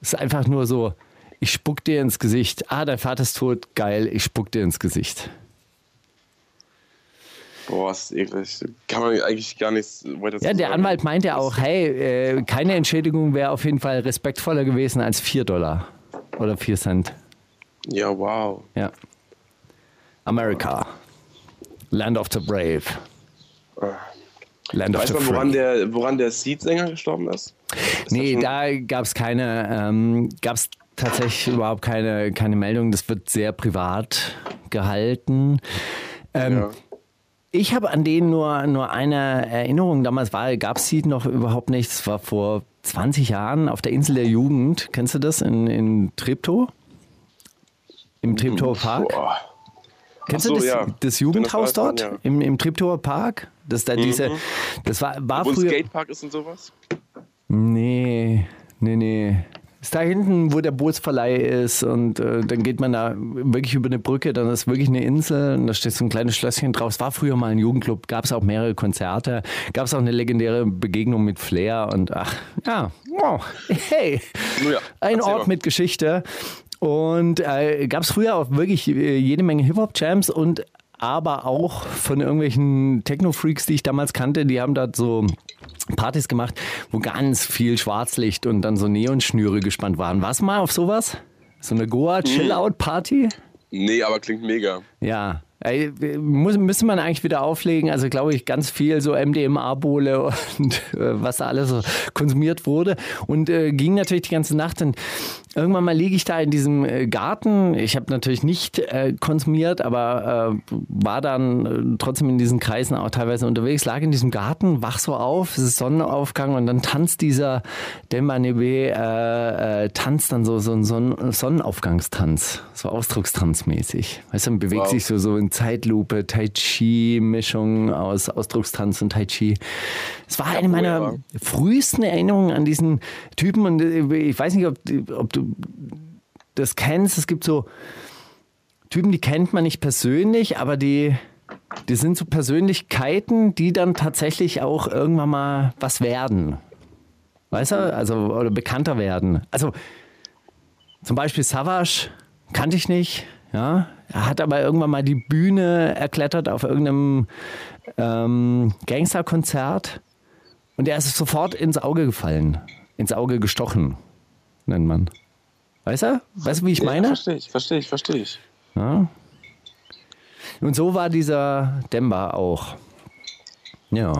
Es ist einfach nur so, ich spuck dir ins Gesicht. Ah, dein Vater ist tot, geil, ich spuck dir ins Gesicht. Boah, ist eklig. Kann man eigentlich gar nichts weiter Ja, der Anwalt meint ja auch, hey, äh, keine Entschädigung wäre auf jeden Fall respektvoller gewesen als 4 Dollar oder 4 Cent. Ja, wow. Ja. America. Land of the Brave. Land of Weißt the woran Free. der, woran der Seed-Sänger gestorben ist? ist Nee, da gab es keine, ähm, gab es tatsächlich überhaupt keine, keine Meldung. Das wird sehr privat gehalten. Ähm, Ja. Ich habe an denen nur, nur eine Erinnerung. Damals gab es sie noch überhaupt nicht. Es war vor 20 Jahren auf der Insel der Jugend. Kennst du das in, in Treptow? Im Treptower Park? Boah. Kennst Ach du so, das, ja. das Jugendhaus das weiß, dann dort? ja. Mhm. Im, Im Treptower Park? Das, da diese, das war, war früher. Skatepark ist und sowas? Nee, nee, nee. Ist da hinten, wo der Bootsverleih ist und äh, dann geht man da wirklich über eine Brücke, dann ist wirklich eine Insel und da steht so ein kleines Schlösschen drauf. Es war früher mal ein Jugendclub, gab es auch mehrere Konzerte, gab es auch eine legendäre Begegnung mit Flair und ach, ja, wow, hey, ja, ein Ort mit Geschichte. Und äh, gab es früher auch wirklich äh, jede Menge Hip-Hop-Jams und aber auch von irgendwelchen Techno-Freaks, die ich damals kannte, die haben da so Partys gemacht, wo ganz viel Schwarzlicht und dann so Neonschnüre gespannt waren. Warst mal auf sowas? So eine Goa-Chill-Out-Party? Nee, aber klingt mega. Ja. Ey, muss, müsste man eigentlich wieder auflegen. Also glaube ich ganz viel so MDMA-Bowle und äh, was da alles so konsumiert wurde. Und äh, ging natürlich die ganze Nacht. Und irgendwann mal liege ich da in diesem äh, Garten. Ich habe natürlich nicht äh, konsumiert, aber äh, war dann äh, trotzdem in diesen Kreisen auch teilweise unterwegs. Lag in diesem Garten, wach so auf, es ist Sonnenaufgang und dann tanzt dieser Dembanebe, äh, äh, tanzt dann so, so ein Sonnen Sonnenaufgangstanz, so Ausdruckstanzmäßig. Weißt du, man bewegt Wow. sich so, so in Zeitlupe, Tai Chi-Mischung aus Ausdruckstanz und Tai Chi. Es war eine meiner ja. frühesten Erinnerungen an diesen Typen und äh, ich weiß nicht, ob, ob du das kennst. Es gibt so Typen, die kennt man nicht persönlich, aber die, die sind so Persönlichkeiten, die dann tatsächlich auch irgendwann mal was werden. Weißt du? Also, oder bekannter werden. Also, zum Beispiel Savage kannte ich nicht. Ja, er hat aber irgendwann mal die Bühne erklettert auf irgendeinem ähm, Gangsterkonzert und er ist sofort ins Auge gefallen. Ins Auge gestochen, nennt man. Weißt du? Weißt du, wie ich Ja, meine? verstehe ich, verstehe ich, verstehe ich. Ja. Und so war dieser Demba auch. Ja.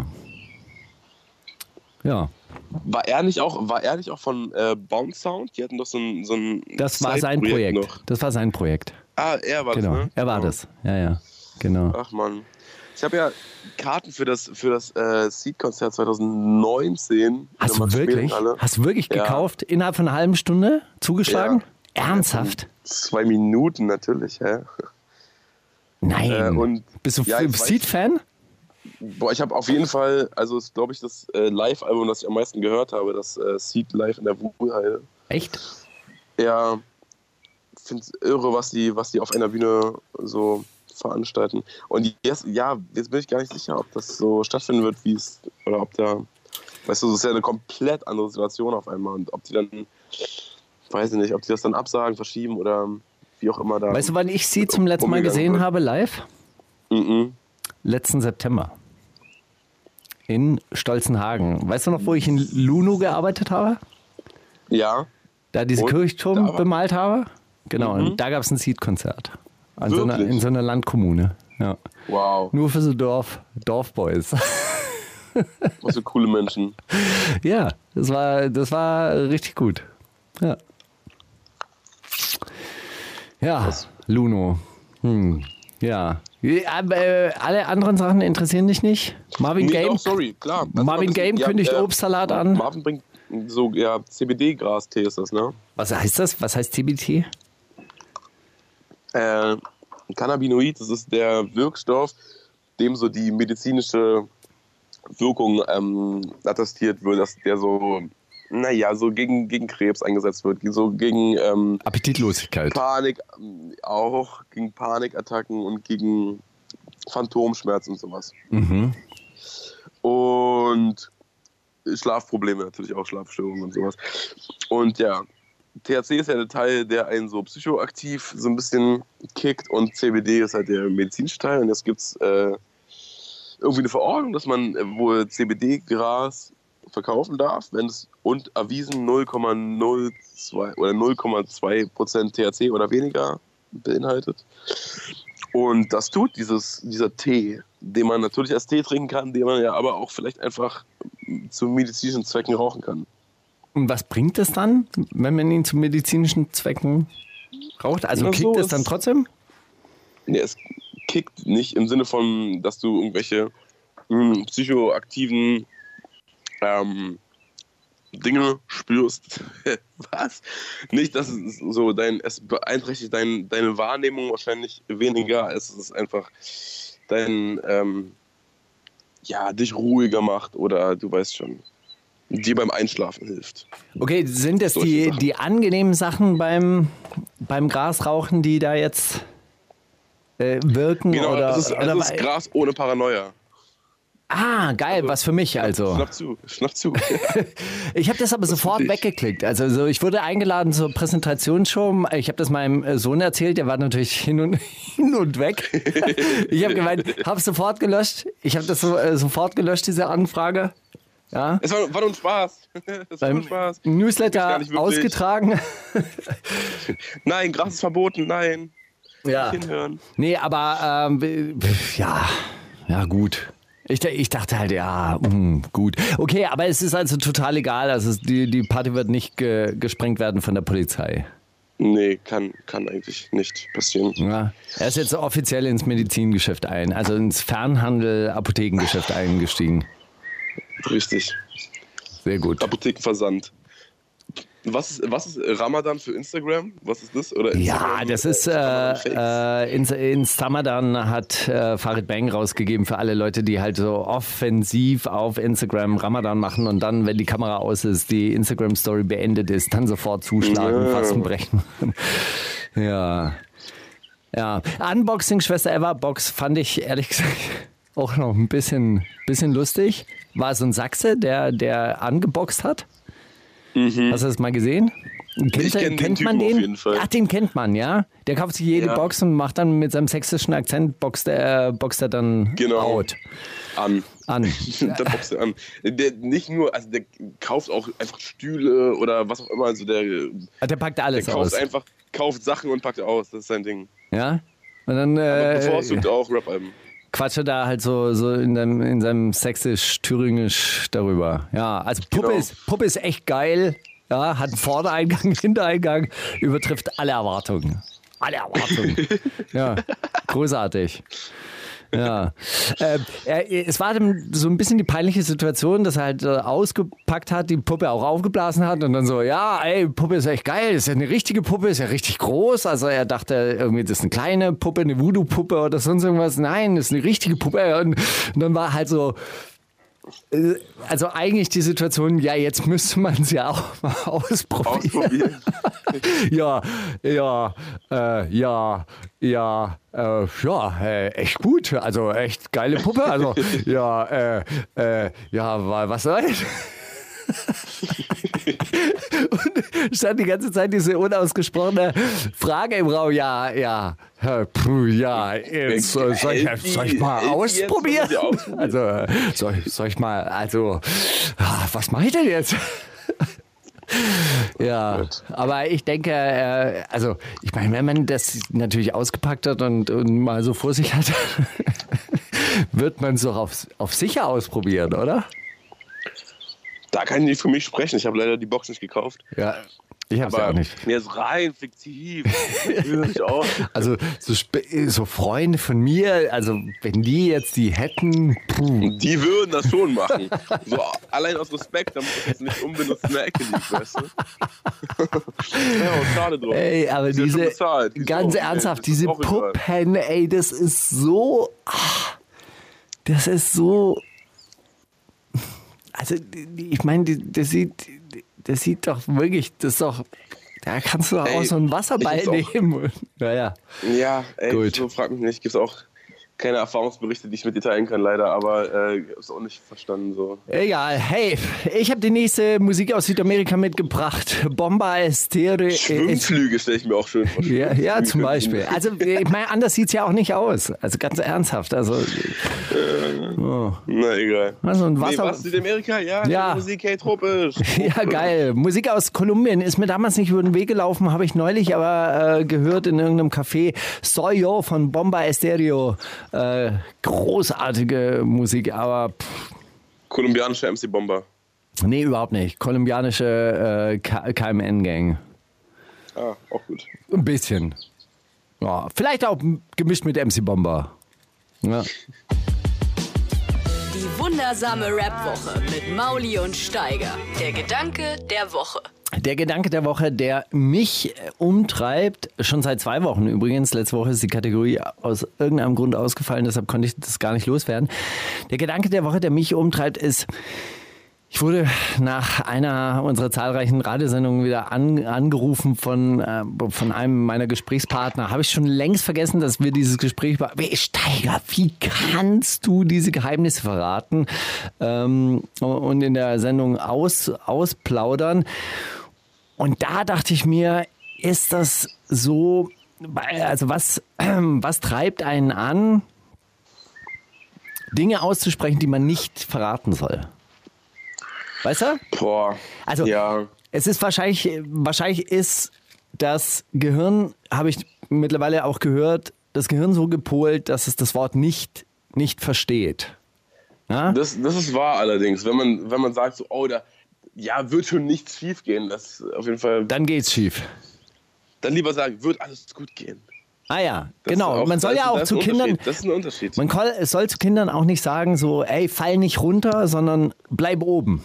Ja. War er nicht auch, war er nicht auch von äh, Bounce Sound? Die hatten doch so ein, so ein Das war sein Projekt. Noch. Das war sein Projekt. Ah, er war Genau. das, ne? Er war Ja. das. Ja, ja. Genau. Ach man. Ich habe ja Karten für das, für das äh, Seed-Konzert 2019. Hast du wirklich? Hast du wirklich Ja. gekauft? Innerhalb von einer halben Stunde zugeschlagen? Ernsthaft? Zwei Minuten natürlich, hä? Nein. Äh, und Bist du ja, Seed-Fan? Boah, ich habe auf jeden Fall, also ist glaube ich das äh, Live-Album, das ich am meisten gehört habe, das äh, Seed Live in der Wuhlheide. Echt? Ja, finde es irre, was die, was die auf einer Bühne so veranstalten. Und jetzt, ja, jetzt bin ich gar nicht sicher, ob das so stattfinden wird, wie es, oder ob da, weißt du, das ist ja eine komplett andere Situation auf einmal und ob die dann, weiß ich nicht, ob die das dann absagen, verschieben oder wie auch immer da. Weißt du, wann ich sie zum letzten Mal gesehen wird. habe live? Mhm. Letzten September. In Stolzenhagen. Weißt du noch, wo ich in Luno gearbeitet habe? Ja, Da diese Und? Kirchturm Da bemalt habe? Genau, Mhm. und da gab es ein Seed-Konzert. An so einer, in so einer Landkommune. Ja. wow, Nur für so Dorf, Dorfboys. was für coole Menschen. ja, das war, das war richtig gut. Ja. Ja, Luno. Hm. Ja. ja äh, alle anderen Sachen interessieren dich nicht? Marvin Nee, Game? doch, sorry, klar. Also Marvin das- Game ja, kündigt äh, Obstsalat an. Marvin bringt so, ja, CBD-Gras-Tee ist das, ne? Was heißt das? Was heißt TBT? Äh, Cannabinoid, das ist der Wirkstoff, dem so die medizinische Wirkung ähm, attestiert wird, dass der so, naja, so gegen, gegen Krebs eingesetzt wird, so gegen ähm, Appetitlosigkeit. Panik, ähm, auch gegen Panikattacken und gegen Phantomschmerzen und sowas. Mhm. Und Schlafprobleme natürlich auch, Schlafstörungen und sowas. Und ja, THC ist ja der Teil, der einen so psychoaktiv so ein bisschen kickt und CBD ist halt der medizinische Teil. Und jetzt gibt es äh, irgendwie eine Verordnung, dass man äh, wohl CBD-Gras verkaufen darf, wenn es und erwiesen 0,02 oder 0,2 Prozent THC oder weniger beinhaltet. Und das tut dieses, dieser Tee, den man natürlich als Tee trinken kann, den man ja aber auch vielleicht einfach zu medizinischen Zwecken rauchen kann. Und was bringt es dann, wenn man ihn zu medizinischen Zwecken raucht? Also Na, kickt so es dann trotzdem? Nee, es kickt nicht im Sinne von, dass du irgendwelche mh, psychoaktiven ähm, Dinge spürst. Was? Nicht, dass es so dein, es beeinträchtigt dein, deine Wahrnehmung wahrscheinlich weniger. Es ist einfach dein, ähm, ja, dich ruhiger macht oder du weißt schon, dir beim Einschlafen hilft. Okay, sind Solche die, Sachen. die angenehmen Sachen beim, beim Grasrauchen, die da jetzt äh, wirken? Genau, oder, es ist, es ist Gras ohne Paranoia. Ah, geil, was für mich also. Schnapp zu, schnapp zu. Ich habe das aber sofort dich. weggeklickt. Also so, ich wurde eingeladen zur Präsentationsshow. Ich habe das meinem äh, Sohn erzählt, der war natürlich hin und, hin und weg. Ich habe gemeint, habe sofort gelöscht. Ich habe das so, äh, sofort gelöscht, diese Anfrage. Ja, Es war, war nur ein Spaß. Es war nur Spaß. Newsletter nicht ausgetragen. Nein, Gras ist verboten, nein. Ja. Hinhören. Nee, aber ähm, ja, ja gut. Ich, ich dachte halt, ja, mm, gut. Okay, aber es ist also total egal. Also die, die Party wird nicht ge, gesprengt werden von der Polizei. Nee, kann, kann eigentlich nicht passieren. Ja. Er ist jetzt offiziell ins Medizingeschäft ein, also ins Fernhandel, Apothekengeschäft eingestiegen. Richtig. Sehr gut. Apothekenversand. Was ist, was ist Ramadan für Instagram? Was ist das? Oder Ja, das ist äh, Fakes? äh, ins, ins Ramadan hat äh, Farid Bang rausgegeben für alle Leute, die halt so offensiv auf Instagram Ramadan machen und dann, wenn die Kamera aus ist, die Instagram Story beendet ist, dann sofort zuschlagen, Ja. Fasten brechen. ja. Ja. Unboxing Schwester Eva Box fand ich ehrlich gesagt auch noch ein bisschen, bisschen lustig. War so ein Sachse, der, der angeboxt hat. Hast du das mal gesehen? Kennt, Mhm. Kenn den kennt man Typen den? auf jeden Fall. Ach, den kennt man, ja. Der kauft sich jede Ja. Box und macht dann mit seinem sächsischen Akzent, boxt er, boxt er dann Genau. out an. an. da boxt er an. Der nicht nur, also der kauft auch einfach Stühle oder was auch immer. Also der, der Der packt alles kauft aus. einfach, kauft Sachen und packt aus. Das ist sein Ding. Ja? Und dann äh, bevorzugt auch Rap-Alben. Quatscht er da halt so, so in, seinem, in seinem sächsisch-thüringisch darüber. Ja, also Puppe, Genau. ist, Puppe ist echt geil. Ja, hat einen Vordereingang, Hintereingang, übertrifft alle Erwartungen. Alle Erwartungen. ja, großartig. Ja. Äh, er, es war so ein bisschen die peinliche Situation, dass er halt äh, ausgepackt hat, die Puppe auch aufgeblasen hat und dann so, ja, ey, Puppe ist echt geil, ist ja eine richtige Puppe, ist ja richtig groß. Also er dachte irgendwie, das ist eine kleine Puppe, eine Voodoo-Puppe oder sonst irgendwas. Nein, das ist eine richtige Puppe. Und, und dann war halt so, äh, also eigentlich die Situation, ja, jetzt müsste man es ja auch mal ausprobieren. Ausprobieren. Ja, ja, äh, ja, ja, äh, ja, äh, echt gut. Also echt geile Puppe. Also ja, äh, äh, ja, wa- was soll ich? Und stand die ganze Zeit diese unausgesprochene Frage im Raum. Ja, ja, puh, ja, jetzt äh, soll, ich, soll ich mal ausprobieren? Also, äh, soll, ich- soll ich mal, also, ah, was mache ich denn jetzt? Ja, aber ich denke, äh, also ich meine, wenn man das natürlich ausgepackt hat und, und mal so vor sich hat, wird man es doch auf, auf sicher ausprobieren, oder? Da kann ich nicht für mich sprechen. Ich habe leider die Box nicht gekauft. Ja, ich habe es ja Aber auch nicht. mir ist rein fiktiv. Ich. Also so, so Freunde von mir, also wenn die jetzt die hätten, puh. Die würden das schon machen. So, allein aus Respekt, damit das jetzt nicht unbenutzt in der Ecke liegt, weißt du? ja, schade drum. Ey, aber schon diese. Die ganz auch- ernsthaft, ist diese auch egal. Puppen, ey, das ist so, ah, das ist so, also ich meine, das sieht, das sieht doch wirklich, das ist doch, da kannst du doch Ey, auch so einen Wasserball hab's auch- nehmen. Naja, Ja, ey, Gut. so frag mich nicht. Gibt's auch keine Erfahrungsberichte, die ich mit dir teilen kann, leider, aber äh, ist auch nicht verstanden so. Egal, hey, ich habe die nächste Musik aus Südamerika mitgebracht. Bomba Estere. Schwimmflüge stelle ich mir auch schön vor. Ja, ja, zum Beispiel. Also, ich meine, anders sieht es ja auch nicht aus. Also ganz ernsthaft. Also, oh. Na egal. Also ein Nee, Wasser. was, Südamerika? Ja, Ja. Musik, hey, tropisch. Ja, geil. Musik aus Kolumbien ist mir damals nicht über den Weg gelaufen, habe ich neulich aber äh, gehört in irgendeinem Café. Soy Yo von Bomba Estéreo. Äh, großartige Musik, aber pff, Kolumbianische MC Bomber. nee, überhaupt nicht. Kolumbianische äh, KMN-Gang. Ah, auch gut. Ein bisschen. Ja, vielleicht auch gemischt mit MC Bomber. Ja. Wundersame Rap-Woche mit Mauli und Steiger. Der Gedanke der Woche. Der Gedanke der Woche, der mich äh, umtreibt, schon seit zwei Wochen übrigens. Letzte Woche ist die Kategorie aus irgendeinem Grund ausgefallen, deshalb konnte ich das gar nicht loswerden. Der Gedanke der Woche, der mich umtreibt, ist, ich wurde nach einer unserer zahlreichen Radiosendungen wieder an, angerufen von, äh, von einem meiner Gesprächspartner. Habe ich schon längst vergessen, dass wir dieses Gespräch Steiger, wie kannst du diese Geheimnisse verraten ähm, und in der Sendung aus, ausplaudern? Und da dachte ich mir, ist das so, also was, was treibt einen an, Dinge auszusprechen, die man nicht verraten soll? Weißt du? Boah. Also ja. es ist wahrscheinlich, wahrscheinlich ist das Gehirn, habe ich mittlerweile auch gehört, das Gehirn so gepolt, dass es das Wort nicht, nicht versteht. Ja? Das, das ist wahr allerdings. Wenn man, wenn man sagt, so, oh, da ja, wird schon nichts schief gehen, das auf jeden Fall. Dann geht's schief. Dann lieber sagen, wird alles gut gehen. Ah ja, Das genau. auch- man soll ja auch zu Kindern. Das ist ein Unterschied. man soll zu Kindern auch nicht sagen so, ey, fall nicht runter, sondern bleib oben.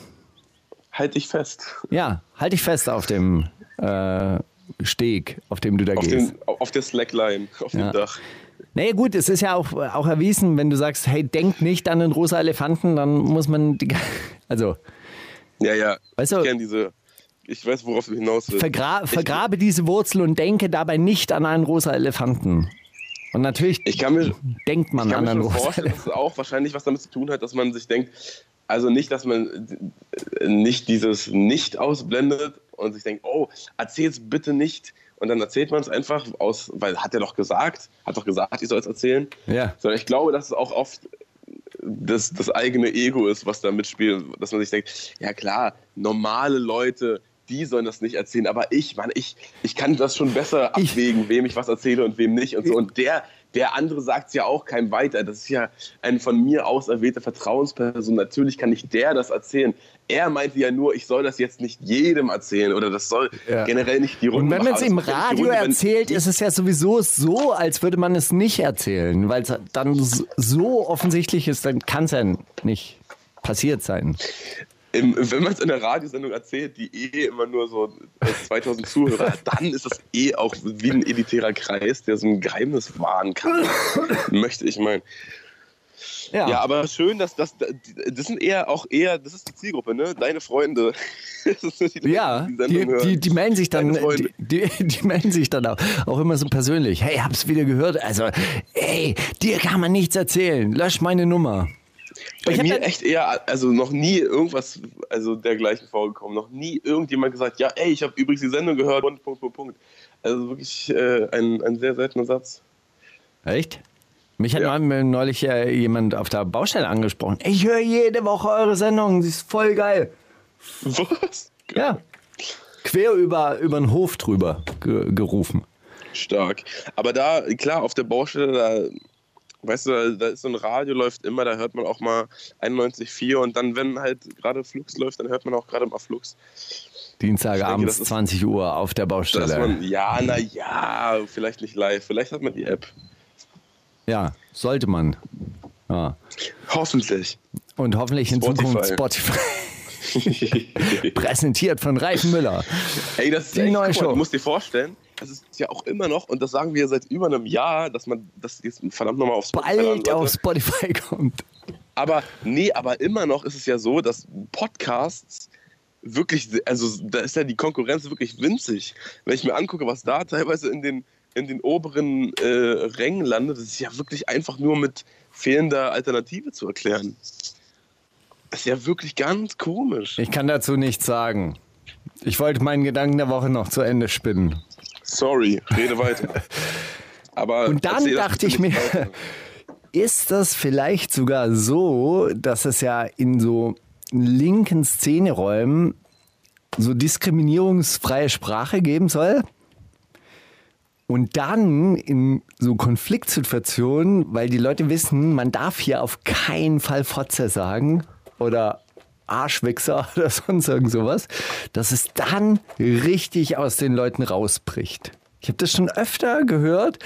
Halt dich fest. Ja, halt dich fest auf dem äh, Steg, auf dem du da Auf, gehst. den, auf der Slackline, auf Ja. dem Dach. Naja gut, es ist ja auch, auch erwiesen, wenn du sagst, hey, denk nicht an den rosa Elefanten, dann muss man die, also Ja, ja. Weißt du- ich kenne diese. Ich weiß, worauf du hinaus willst. vergra vergrabe diese Wurzel und denke dabei nicht an einen rosa Elefanten. Und natürlich Ich kann mir, denkt man ich kann an einen rosa vorstellen, Elefanten. dass es auch wahrscheinlich was damit zu tun hat, dass man sich denkt, also nicht, dass man äh, nicht dieses Nicht ausblendet und sich denkt, oh, erzähl's bitte nicht. Und dann erzählt man es einfach aus, weil hat er doch gesagt, hat doch gesagt, ich soll es erzählen. Ja. Sondern ich glaube, dass es auch oft das, das eigene Ego ist, was da mitspielt, dass man sich denkt, ja klar, normale Leute, die sollen das nicht erzählen, aber ich, Mann, ich, ich kann das schon besser Ich- abwägen, wem ich was erzähle und wem nicht und so. Und der, der andere sagt es ja auch keinem weiter. Das ist ja eine von mir auserwählte Vertrauensperson. Natürlich kann nicht der das erzählen. Er meinte ja nur, ich soll das jetzt nicht jedem erzählen oder das soll Ja. generell nicht die Runde Und wenn man es machen. im Radio Runde, erzählt, ist es ja sowieso so, als würde man es nicht erzählen, weil es dann so offensichtlich ist, dann kann es ja nicht passiert sein. Im, wenn man es in der Radiosendung erzählt, die eh immer nur so äh, 2000 Zuhörer hat, dann ist das eh auch wie ein elitärer Kreis, der so ein Geheimnis wahren kann. Möchte ich meinen. Ja. aber schön, dass das, das sind eher auch eher, das ist die Zielgruppe, ne? Deine Freunde. Die Ja, die die, die, melden sich dann, die, die melden sich dann auch, auch immer so persönlich. Hey, hab's wieder gehört. Also, ey, dir kann man nichts erzählen. Lösch meine Nummer. Bei mir echt eher, also noch nie irgendwas, also dergleichen vorgekommen. Noch nie irgendjemand gesagt, ja, ey, ich habe übrigens die Sendung gehört und Punkt, Punkt, Punkt. Also wirklich äh, ein, ein sehr seltener Satz. Echt? Mich hat Ja. neulich äh, jemand auf der Baustelle angesprochen. Ich höre jede Woche eure Sendung, die ist voll geil. Was? Ja. Quer über, über den Hof drüber ge gerufen. Stark. Aber da, klar, auf der Baustelle, da, weißt du, da, ist so ein Radio, läuft immer, da hört man auch mal 91,4 und dann, wenn halt gerade Flux läuft, dann hört man auch gerade mal Flux. Dienstagabends das ist- 20 Uhr auf der Baustelle. man, ja, na ja, vielleicht nicht live, vielleicht hat man die App. Ja, sollte man. Ja. Hoffentlich. Und hoffentlich in Spotify. Zukunft Spotify. Präsentiert von Ralf Müller. Ey, das ist Die echt, neue mal, Show. Du musst dir vorstellen, das ist ja auch immer noch, und das sagen wir seit über einem Jahr, dass man das jetzt verdammt nochmal auf Spotify Bald auf Spotify kommt. Aber nee, aber immer noch ist es ja so, dass Podcasts wirklich, also da ist ja die Konkurrenz wirklich winzig. Wenn ich mir angucke, was da teilweise in den in den oberen äh, Rängen landet, das ist ja wirklich einfach nur mit fehlender Alternative zu erklären. Das ist ja wirklich ganz komisch. Ich kann dazu nichts sagen. Ich wollte meinen Gedanken der Woche noch zu Ende spinnen. Sorry, rede weiter. Aber Und dann dachte ich mir, weiter. ist das vielleicht sogar so, dass es ja in so linken Szeneräumen so diskriminierungsfreie Sprache geben soll? Und dann in so Konfliktsituationen, weil die Leute wissen, man darf hier auf keinen Fall Fotze sagen oder Arschwichser oder sonst irgend sowas, dass es dann richtig aus den Leuten rausbricht. Ich habe das schon öfter gehört,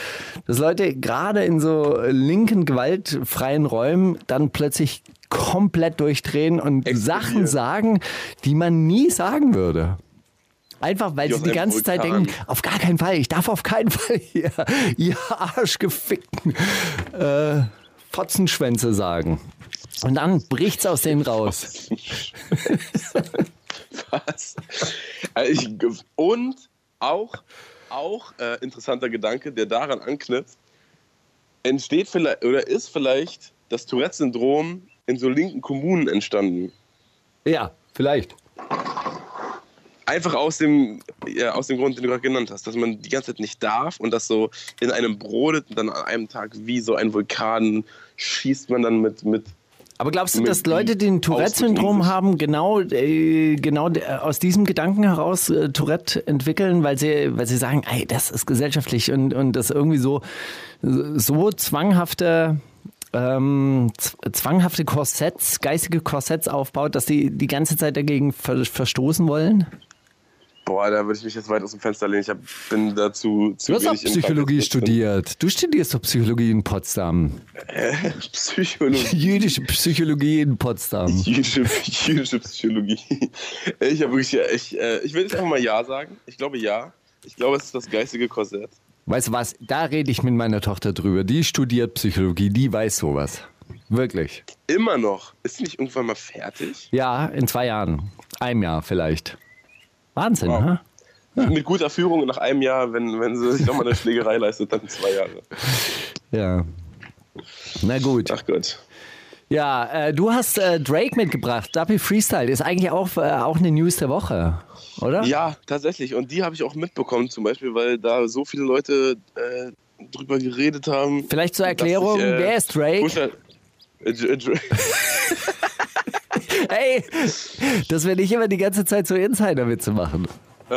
dass Leute gerade in so linken, gewaltfreien Räumen dann plötzlich komplett durchdrehen und Explodieren. Sachen sagen, die man nie sagen würde. Einfach weil sie die ganze Zeit denken, auf gar keinen Fall, ich darf auf keinen Fall hier, ihr Arschgefickten äh, Fotzenschwänze sagen. Und dann bricht's aus denen raus. Was? Also ich, und auch, auch äh, interessanter Gedanke, der daran anknüpft, entsteht vielleicht oder ist vielleicht das Tourette-Syndrom in so linken Kommunen entstanden. Ja, vielleicht. Einfach aus dem, ja, aus dem Grund, den du gerade genannt hast, dass man die ganze Zeit nicht darf und das so in einem brodet und dann an einem Tag wie so ein Vulkan schießt man dann mit, mit Aber glaubst du, dass Leute, die ein Tourette-Syndrom haben, genau, äh, genau äh, aus diesem Gedanken heraus äh, Tourette entwickeln, weil sie, weil sie sagen, ey, das ist gesellschaftlich und, und das irgendwie so, so zwanghafte, ähm, zwanghafte Korsetts, geistige Korsetts aufbaut, dass die die ganze Zeit dagegen ver verstoßen wollen? Boah, da würde ich mich jetzt weit aus dem Fenster lehnen. Ich hab, bin dazu zu Du hast auch Psychologie studiert. Du studierst doch Psychologie in Potsdam. Psychologie. Jüdische Psychologie in Potsdam. Jüdische, jüdische Psychologie. Ich habe wirklich, ich, äh, ich will jetzt einfach mal Ja sagen. Ich glaube Ja. Ich glaube, es ist das geistige Korsett. Weißt du was, da rede ich mit meiner Tochter drüber. Die studiert Psychologie, die weiß sowas. Wirklich. Immer noch. Ist sie nicht irgendwann mal fertig? Ja, in zwei Jahren. Einem Jahr vielleicht. Wahnsinn, Wow. ha? Mit guter Führung nach einem Jahr, wenn, wenn sie sich nochmal eine Schlägerei leistet, dann zwei Jahre. Ja. Na gut. Ach Gott. Ja, äh, du hast äh, Drake mitgebracht. Duppy Freestyle ist eigentlich auch, äh, auch eine News der Woche, oder? Ja, tatsächlich. Und die habe ich auch mitbekommen, zum Beispiel, weil da so viele Leute äh, drüber geredet haben. Vielleicht zur Erklärung, ich, äh, wer ist Drake? Pusha, äh, Hey, dass wir nicht immer die ganze Zeit so Insider-Witze machen. äh,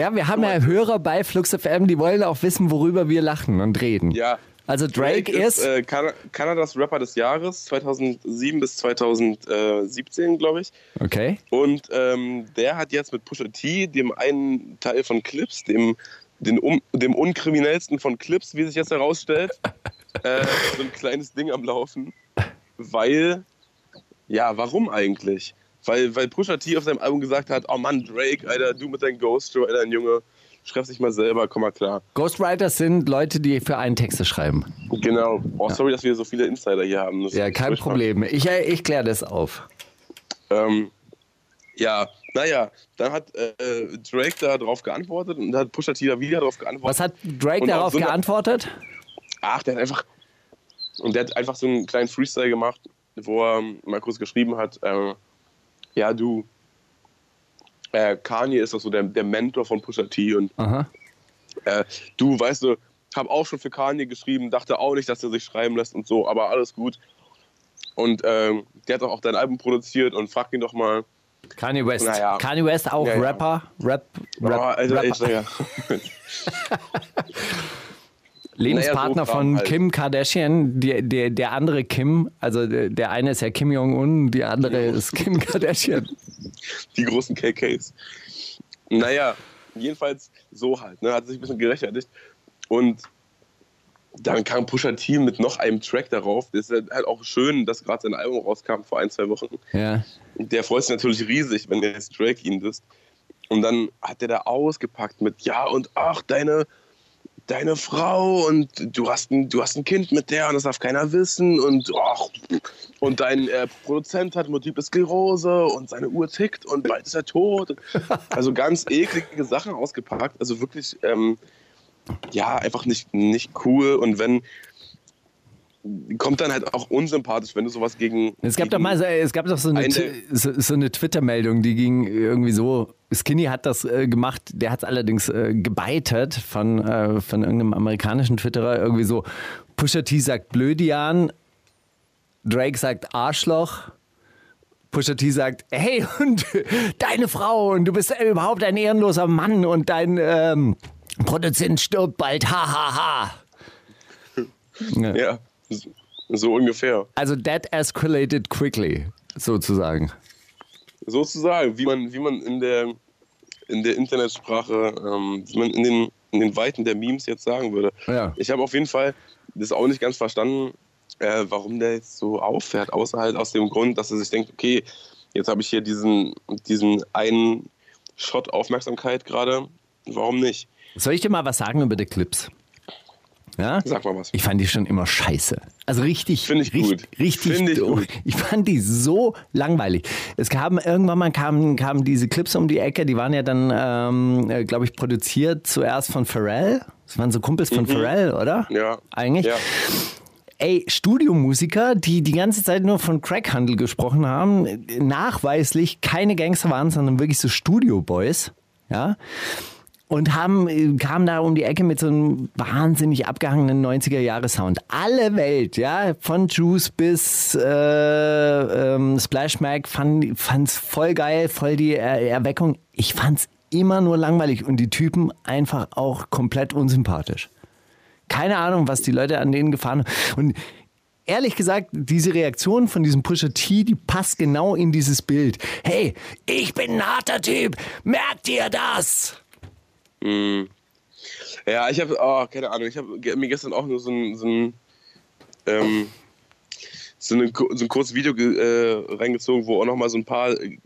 Ja, wir haben ja Hörer bei Flux FM, die wollen auch wissen, worüber wir lachen und reden. ja. Also Drake, ist, äh, Kan Kanadas Rapper des Jahres 2007 bis 2017, glaube ich. okay. Und ähm, der hat jetzt mit Pusha T, dem einen Teil von Clips, dem, den um, dem unkriminellsten von Clips, wie sich jetzt herausstellt, äh, so ein kleines Ding am Laufen. Weil, ja, warum eigentlich? Weil, weil Pusha T auf seinem Album gesagt hat, oh Mann, Drake, Alter, du mit deinem Alter, ein Junge, schreib dich mal selber, komm mal klar. Ghostwriters sind Leute, die für einen Texte schreiben. Genau. Oh, sorry, dass wir so viele Insider hier haben. Das Ja, kein. Problem. Ich, ich kläre das auf. Ähm, ja, naja, dann hat äh, Drake da drauf geantwortet und dann hat Pusha T da wieder drauf geantwortet. Was hat Drake darauf so geantwortet? Ach, der hat einfach. Und der hat einfach so einen kleinen Freestyle gemacht, wo er mal kurz geschrieben hat: äh, Ja, du, äh, Kanye ist doch so der, der Mentor von Pusha T und äh, du, weißt du, hab auch schon für Kanye geschrieben, dachte auch nicht, dass er sich schreiben lässt und so, aber alles gut. Und ähm, der hat doch auch dein Album produziert und frag ihn doch mal. Kanye West. Naja. Kanye West auch Ja, ja. Rapper. Rap, Oh, Rap, Alter, ey, Rapper. ja. Lebenspartner Naja, so von halt. Kim Kardashian. Die, der, der andere Kim, also der, der eine ist ja Kim Jong-un, die andere ist Kim Kardashian. die großen KKs. Naja, jedenfalls so halt, ne, hat sich ein bisschen gerechtfertigt. Und dann kam Pusha T mit noch einem Track darauf. Das ist halt auch schön, dass gerade sein Album rauskam vor ein, zwei Wochen. Ja. Der freut sich natürlich riesig, wenn jetzt Drake ihn disst. Und dann hat er da ausgepackt mit, ja, und ach, deine, deine Frau und du hast, ein, du hast ein Kind mit der und das darf keiner wissen und ach, und dein äh, Produzent hat Multiple Sklerose und seine Uhr tickt und bald ist er tot. Also ganz eklige Sachen ausgepackt. Also wirklich, ähm, ja, einfach nicht, nicht cool. Und wenn, kommt dann halt auch unsympathisch, wenn du sowas gegen. Es gab gegen doch mal so, es gab doch so eine, eine- so, so eine Twitter-Meldung, die ging irgendwie so. Skinny hat das äh, gemacht, der hat es allerdings äh, gebeitet von, äh, von irgendeinem amerikanischen Twitterer. Irgendwie so: Pusha T sagt Blödian, Drake sagt Arschloch. Pusha T sagt, hey, und deine Frau und du bist überhaupt ein ehrenloser Mann und dein ähm, Produzent stirbt bald, ha, ha, ha. Ja. Ja, so- so ungefähr. Also that escalated quickly, sozusagen. Sozusagen, wie man, wie man in der, in der Internetsprache, ähm, wie man in den, in den Weiten der Memes jetzt sagen würde. Ja. Ich habe auf jeden Fall das auch nicht ganz verstanden, äh, warum der jetzt so auffährt, außer halt aus dem Grund, dass er sich denkt, okay, jetzt habe ich hier diesen, diesen einen Shot Aufmerksamkeit gerade, warum nicht? Soll ich dir mal was sagen über die Clips? Ja? Sag mal was. Ich fand die schon immer scheiße. Also richtig, Find ich richtig, gut. richtig. Find ich gut. Ich fand die so langweilig. Es kam irgendwann mal kamen, kamen diese Clips um die Ecke. Die waren ja dann, ähm, glaube ich, produziert zuerst von Pharrell. Das waren so Kumpels von Pharrell, oder? Mhm. Ja. Eigentlich. Ja. Ey, Studiomusiker, die die ganze Zeit nur von Crackhandel gesprochen haben, nachweislich keine Gangster waren, sondern wirklich so Studio-Boys, ja, und haben, kamen da um die Ecke mit so einem wahnsinnig abgehangenen 90er-Jahre-Sound. Alle Welt, ja, von Juice bis äh, ähm, Splash Mag, fand, fand's voll geil, voll die er Erweckung. Ich fand's immer nur langweilig und die Typen einfach auch komplett unsympathisch. Keine Ahnung, was die Leute an denen gefahren haben. Und ehrlich gesagt, diese Reaktion von diesem Pusher T, die passt genau in dieses Bild. Hey, ich bin ein harter Typ. Merkt ihr das? Ja, ich habe, oh, keine Ahnung, ich habe mir gestern auch nur so ein, so ein, ähm, so, eine, so ein kurzes Video äh, reingezogen, wo auch nochmal so ein paar äh,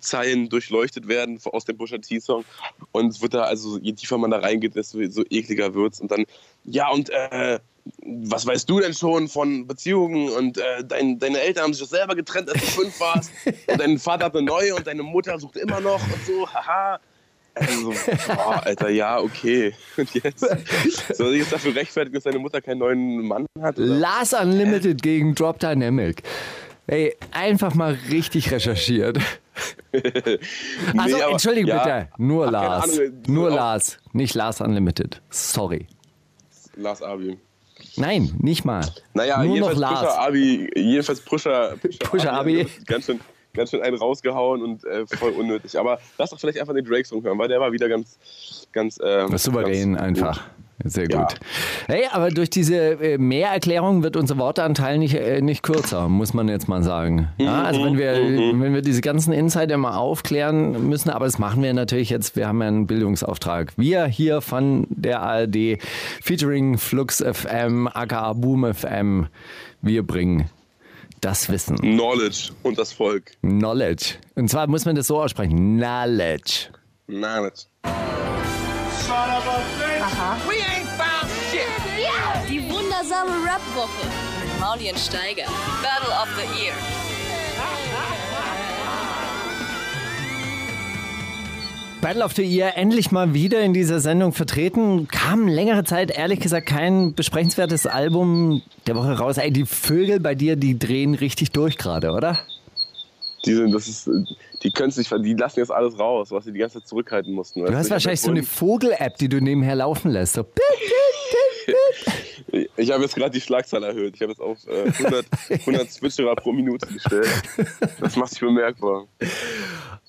Zeilen durchleuchtet werden aus dem Pusha T-Song. Und es wird da, also je tiefer man da reingeht, desto so ekliger wird's. Und dann, ja, und äh, was weißt du denn schon von Beziehungen? Und äh, dein, deine Eltern haben sich doch selber getrennt, als du fünf warst. Und dein Vater hat eine neue und deine Mutter sucht immer noch und so, haha. Also, boah, Alter, ja, okay. Und jetzt? Soll ich jetzt dafür rechtfertigen, dass deine Mutter keinen neuen Mann hat? Oder? Lars Unlimited gegen Drop Dynamic. Ey, einfach mal richtig recherchiert. Also, Nee, aber- entschuldige ja. bitte. Nur Ach, Lars. Ahnung, du Nur Lars. Nicht Lars Unlimited. Sorry. Lars Abi. Nein, nicht mal. Naja, Nur noch jedenfalls Lars. Pusher Abi, jedenfalls Pusher, Pusher Abi. hat Ganz schön, ganz schön einen rausgehauen und äh, voll unnötig. Aber lass doch vielleicht einfach den Drake-Song hören, weil der war wieder ganz, ganz, ähm, Souverän ganz einfach. Sehr Ja. gut. Hey, aber durch diese äh, Mehrerklärung wird unser Wortanteil nicht, äh, nicht kürzer, muss man jetzt mal sagen. Ja, also wenn wir, wenn wir diese ganzen Insider mal aufklären müssen, aber das machen wir natürlich jetzt, wir haben ja einen Bildungsauftrag. Wir hier von der ARD, featuring Flux FM, aka Boom FM, wir bringen das Wissen, Knowledge und das Volk. Knowledge. Und zwar muss man das so aussprechen, Knowledge. Knowledge. Die wundersame Rap-Woche mit Mauli und Steiger. Battle of the Year. Battle of the Year endlich mal wieder in dieser Sendung vertreten. Kam längere Zeit, ehrlich gesagt, kein besprechenswertes Album der Woche raus. Ey, die Vögel bei dir, die drehen richtig durch gerade, oder? Die, sind, das ist, die können sich, die lassen jetzt alles raus, was sie die ganze Zeit zurückhalten mussten. Du hast wahrscheinlich so eine Vogel-App, die du nebenher laufen lässt. So, Ich, habe jetzt gerade die Schlagzahl erhöht. Ich habe jetzt auf äh, 100, 100 Switcherer pro Minute gestellt. Das macht sich bemerkbar.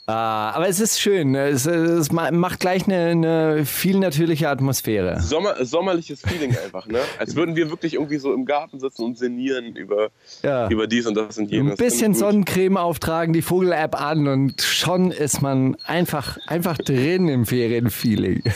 Ah, aber es ist schön. Es, es ma- macht gleich eine, eine viel natürliche Atmosphäre. Sommer, sommerliches Feeling einfach, ne? Als würden wir wirklich irgendwie so im Garten sitzen und sinnieren über, Ja. über dies und das und jenes. Ein bisschen. Sonnencreme auftragen, die Vogel-App an und schon ist man einfach, einfach drin im Ferienfeeling.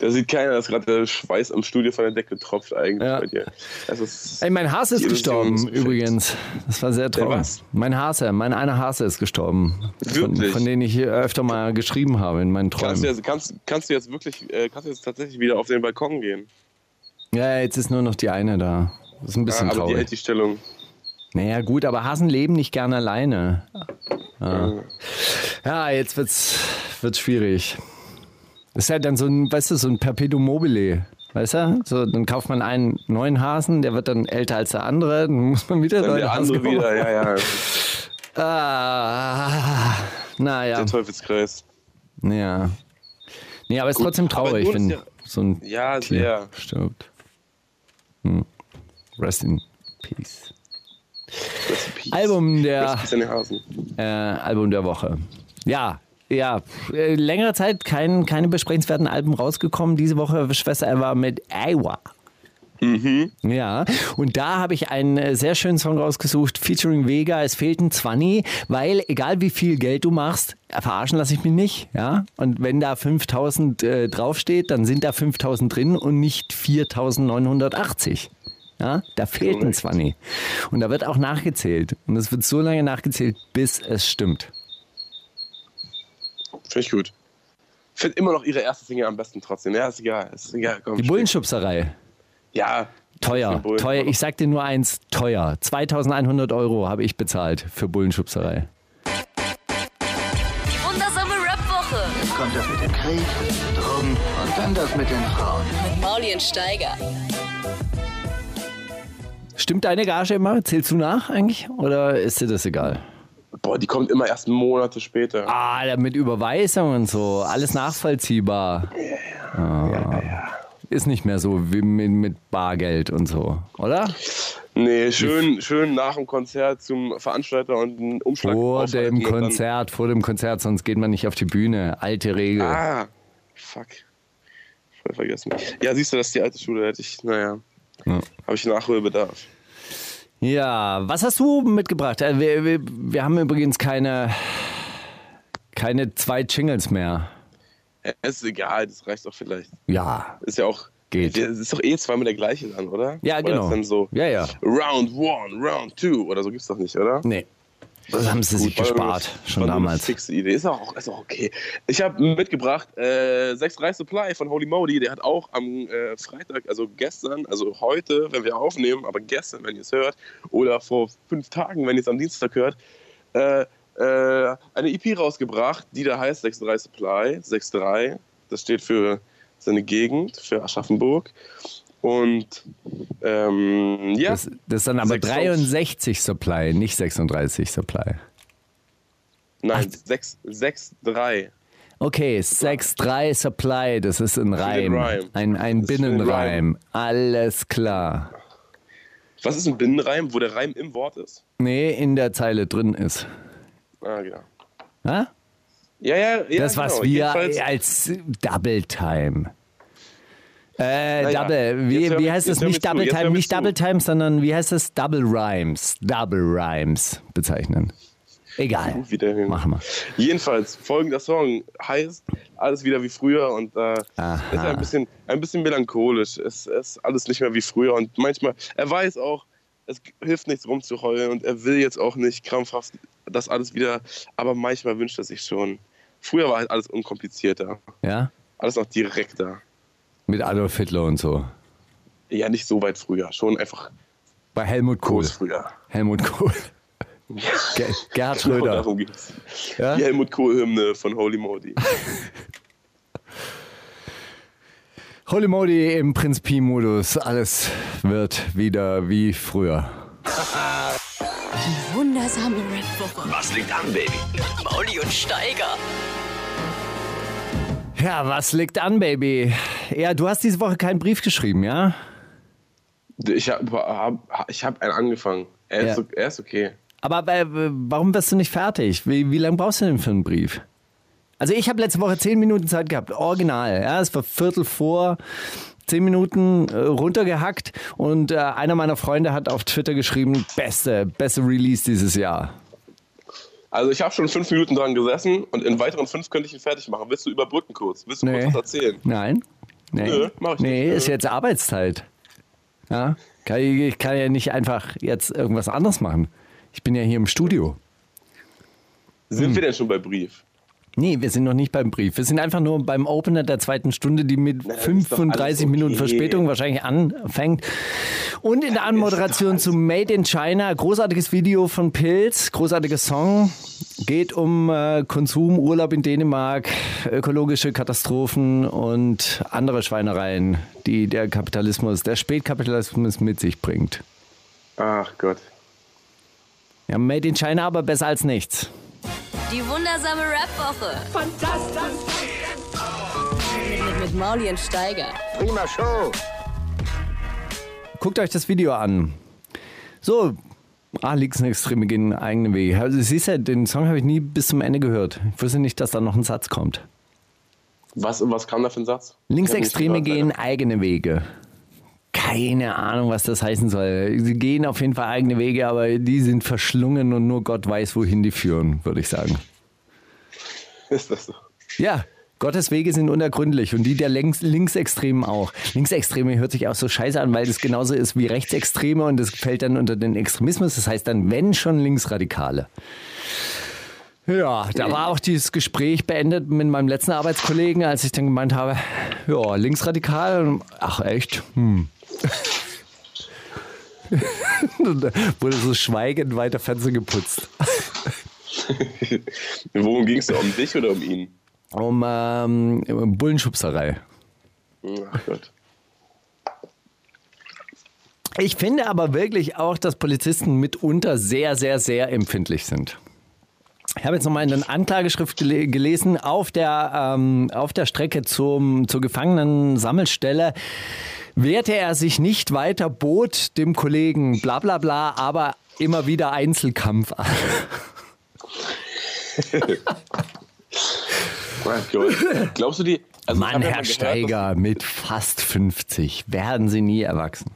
Da sieht keiner, dass gerade der Schweiß am Studio von der Decke tropft eigentlich Ja. bei dir. Das ist, Ey, mein Hase ist Die gestorben übrigens. Das war sehr traurig. Mein Hase, mein einer Hase ist gestorben. Von, Wirklich? von denen ich hier öfter mal geschrieben habe in meinen kannst, du Träumen. jetzt, kannst, kannst du jetzt wirklich, äh, kannst du jetzt tatsächlich wieder auf den Balkon gehen? Ja, jetzt ist nur noch die eine da. Das ist ein bisschen Ah, aber die traurig. hält die Stellung. Naja, gut, aber Hasen leben nicht gern alleine. Ja, ja jetzt wird's, wird's schwierig. Das ist ja dann so ein, weißt du, so ein Perpetuum mobile. Weißt du? So, dann kauft man einen neuen Hasen, der wird dann älter als der andere, dann muss man wieder Dann der Hasen andere wieder, ja, ja. Ah, naja. Der Teufelskreis. Ja. Nee, aber ist Gut, trotzdem traurig, ist wenn ja- so ein Ja, Tier sehr. stirbt. Hm. Rest in Peace. Rest in peace. Album der, Rest in Hasen. äh, Album der Woche. Ja, ja. Äh, längere Zeit kein, keine besprechenswerten Alben rausgekommen. Diese Woche Schwester Eva mit Iowa. Ja, und da habe ich einen äh, sehr schönen Song rausgesucht, featuring Vega. Es fehlt ein Zwanni, weil egal wie viel Geld du machst, verarschen lasse ich mich nicht. Ja, und wenn da 5000 äh, draufsteht, dann sind da 5000 drin und nicht 4980. Ja, da fehlt ein Korrekt. Zwanni. Und da wird auch nachgezählt. Und es wird so lange nachgezählt, bis es stimmt. Finde ich gut. Finde immer noch ihre erste Single am besten trotzdem. Ja, ist egal. Ist egal. Komm, Die. Bullenschubserei. Ja. Teuer, Bullen. teuer. Ich sag dir nur eins, teuer. 2100 Euro habe ich bezahlt für Bullenschubserei. Die wundersame Rap-Woche Kommt das mit dem Krieg, Drogen und dann das mit den Frauen. mit Mauli und Steiger. Stimmt deine Gage immer? Zählst du nach eigentlich? Oder ist dir das egal? Boah, die kommt immer erst Monate später. Ah, mit Überweisung und so. Alles nachvollziehbar. Ah. Ist nicht mehr so wie mit, Bargeld und so, oder? Nee, schön, schön nach dem Konzert zum Veranstalter und einen Umschlag Vor dem Konzert, vor dem Konzert, sonst geht man nicht auf die Bühne. Alte Regel. Ah, fuck. Voll vergessen. Ja, siehst du, das ist die alte Schule, hätte ich, naja, Ja. habe ich Nachholbedarf. Ja, was hast du mitgebracht? Äh, Wir, wir, wir haben übrigens keine, keine zwei Jingles mehr. Ja, ist egal, das reicht doch vielleicht. Ja, Ist ja auch. Geht. Es ist doch eh zweimal der gleiche dann, oder? Ja, oder genau. Ist dann so Ja, ja. Round one, Round two oder so gibt's doch nicht, oder? nee. Das haben sie sich Gut, nur- gespart, war schon nur eine damals. Fixe Idee. Ist auch, ist auch okay. Ich habe mitgebracht äh, 6-3 Supply von Holy Modi. Der hat auch am äh, Freitag, also gestern, also heute, wenn wir aufnehmen, aber gestern, wenn ihr es hört, oder vor fünf Tagen, wenn ihr es am Dienstag hört, äh, äh, eine EP rausgebracht, die da heißt 6-3 Supply. 6-3, das steht für seine Gegend, für Aschaffenburg. Und ähm, ja, Das, das ist dann aber Sechs Songs. 63 Supply, nicht 36 Supply. nein, 6-3. Okay, 6-3 Supply, das ist ein Reim. Ein, ein Das Binnenreim. Alles klar. Was ist ein Binnenreim, wo der Reim im Wort ist? Nee, in der Zeile drin ist. Ah, genau. Ha? Ja, ja, ja. Das, was genau. wir Jedenfalls- als Double Time. Äh, Naja, Double, wie, wie heißt das? Nicht Double Time, nicht. Double Time, sondern wie heißt das? Double Rhymes. Double Rhymes bezeichnen. Egal. Wieder hin. Machen wir. Jedenfalls, folgender Song heißt Alles wieder wie früher und äh, ist ein bisschen, ein bisschen melancholisch. Es ist alles nicht mehr wie früher und manchmal, er weiß auch, es hilft nichts rumzuheulen und er will jetzt auch nicht krampfhaft das alles wieder, aber manchmal wünscht er sich schon. Früher war halt alles unkomplizierter, Ja? alles noch direkter. Mit Adolf Hitler und so. Ja, nicht so weit früher, schon einfach Bei Helmut Kohl. früher. Helmut Kohl. Ger Gerhard Genau Schröder. darum geht's. Ja? Die Helmut Kohl-Hymne von Holy Modi. Holy Modi im Prinz Pi-Modus. Alles wird wieder wie früher. Die wundersame Rap-Woche. Was liegt an, Baby? Mauli und Steiger. Ja, was liegt an, Baby? Ja, du hast diese Woche keinen Brief geschrieben, ja? Ich habe hab, ich hab einen angefangen. Er ist, Ja. so, er ist okay. Aber äh, warum wirst du nicht fertig? Wie, wie lange brauchst du denn für einen Brief? Also ich habe letzte Woche zehn Minuten Zeit gehabt, original. Ja, es war Viertel vor, zehn Minuten äh, runtergehackt und äh, einer meiner Freunde hat auf Twitter geschrieben, beste, beste Release dieses Jahr. Also ich habe schon fünf Minuten dran gesessen und in weiteren fünf könnte ich ihn fertig machen. Willst du überbrücken kurz? Willst du Nee. kurz was erzählen? Nein? Nee, Nö, mach ich nee nicht. ist jetzt Arbeitszeit. Ja, kann ich, ich kann ja nicht einfach jetzt irgendwas anderes machen. Ich bin ja hier im Studio. Sind Hm. wir denn schon bei Brief? Nee, wir sind noch nicht beim Brief. Wir sind einfach nur beim Opener der zweiten Stunde, die mit doch 35 alles Minuten okay. Verspätung wahrscheinlich anfängt. Und in der Anmoderation zu Made in China, großartiges Video von Pilz, großartiger Song. Geht um äh, Konsum, Urlaub in Dänemark, ökologische Katastrophen und andere Schweinereien, die der Kapitalismus, der Spätkapitalismus mit sich bringt. Ach Gott. Ja, Made in China aber besser als nichts. Die wundersame Rap-Woche. Fantastisch. Mit, mit Mauli und Steiger. Prima Show. Guckt euch das Video an. So, ah, Linksextreme gehen eigene Wege. Also, siehst du, den Song habe ich nie bis zum Ende gehört. Ich wusste nicht, dass da noch ein Satz kommt. Was, was kam da für ein Satz? Linksextreme gehen eigene Wege. Keine Ahnung, was das heißen soll. Sie gehen auf jeden Fall eigene Wege, aber die sind verschlungen und nur Gott weiß, wohin die führen, würde ich sagen. Ist das so? Ja, Gottes Wege sind unergründlich und die der Links Linksextremen auch. Linksextreme hört sich auch so scheiße an, weil das genauso ist wie Rechtsextreme und das fällt dann unter den Extremismus. Das heißt dann, wenn schon Linksradikale. Ja, da war auch dieses Gespräch beendet mit meinem letzten Arbeitskollegen, als ich dann gemeint habe, ja, linksradikal. Ach echt? Hm. Wurde so schweigend weiter Fenster geputzt. Worum ging es da? Um dich oder um ihn? Um ähm, Bullenschubserei. Ach Gott. Ich finde aber wirklich auch, dass Polizisten mitunter sehr, sehr, sehr empfindlich sind. Ich habe jetzt nochmal in der Anklageschrift gele gelesen, auf der, ähm, auf der Strecke zum, zur Gefangenen-Sammelstelle wehrte er sich nicht weiter, bot dem Kollegen bla bla bla, aber immer wieder Einzelkampf an. Glaubst du die? Also Mann, Herr Steiger, mit fast 50 werden Sie nie erwachsen.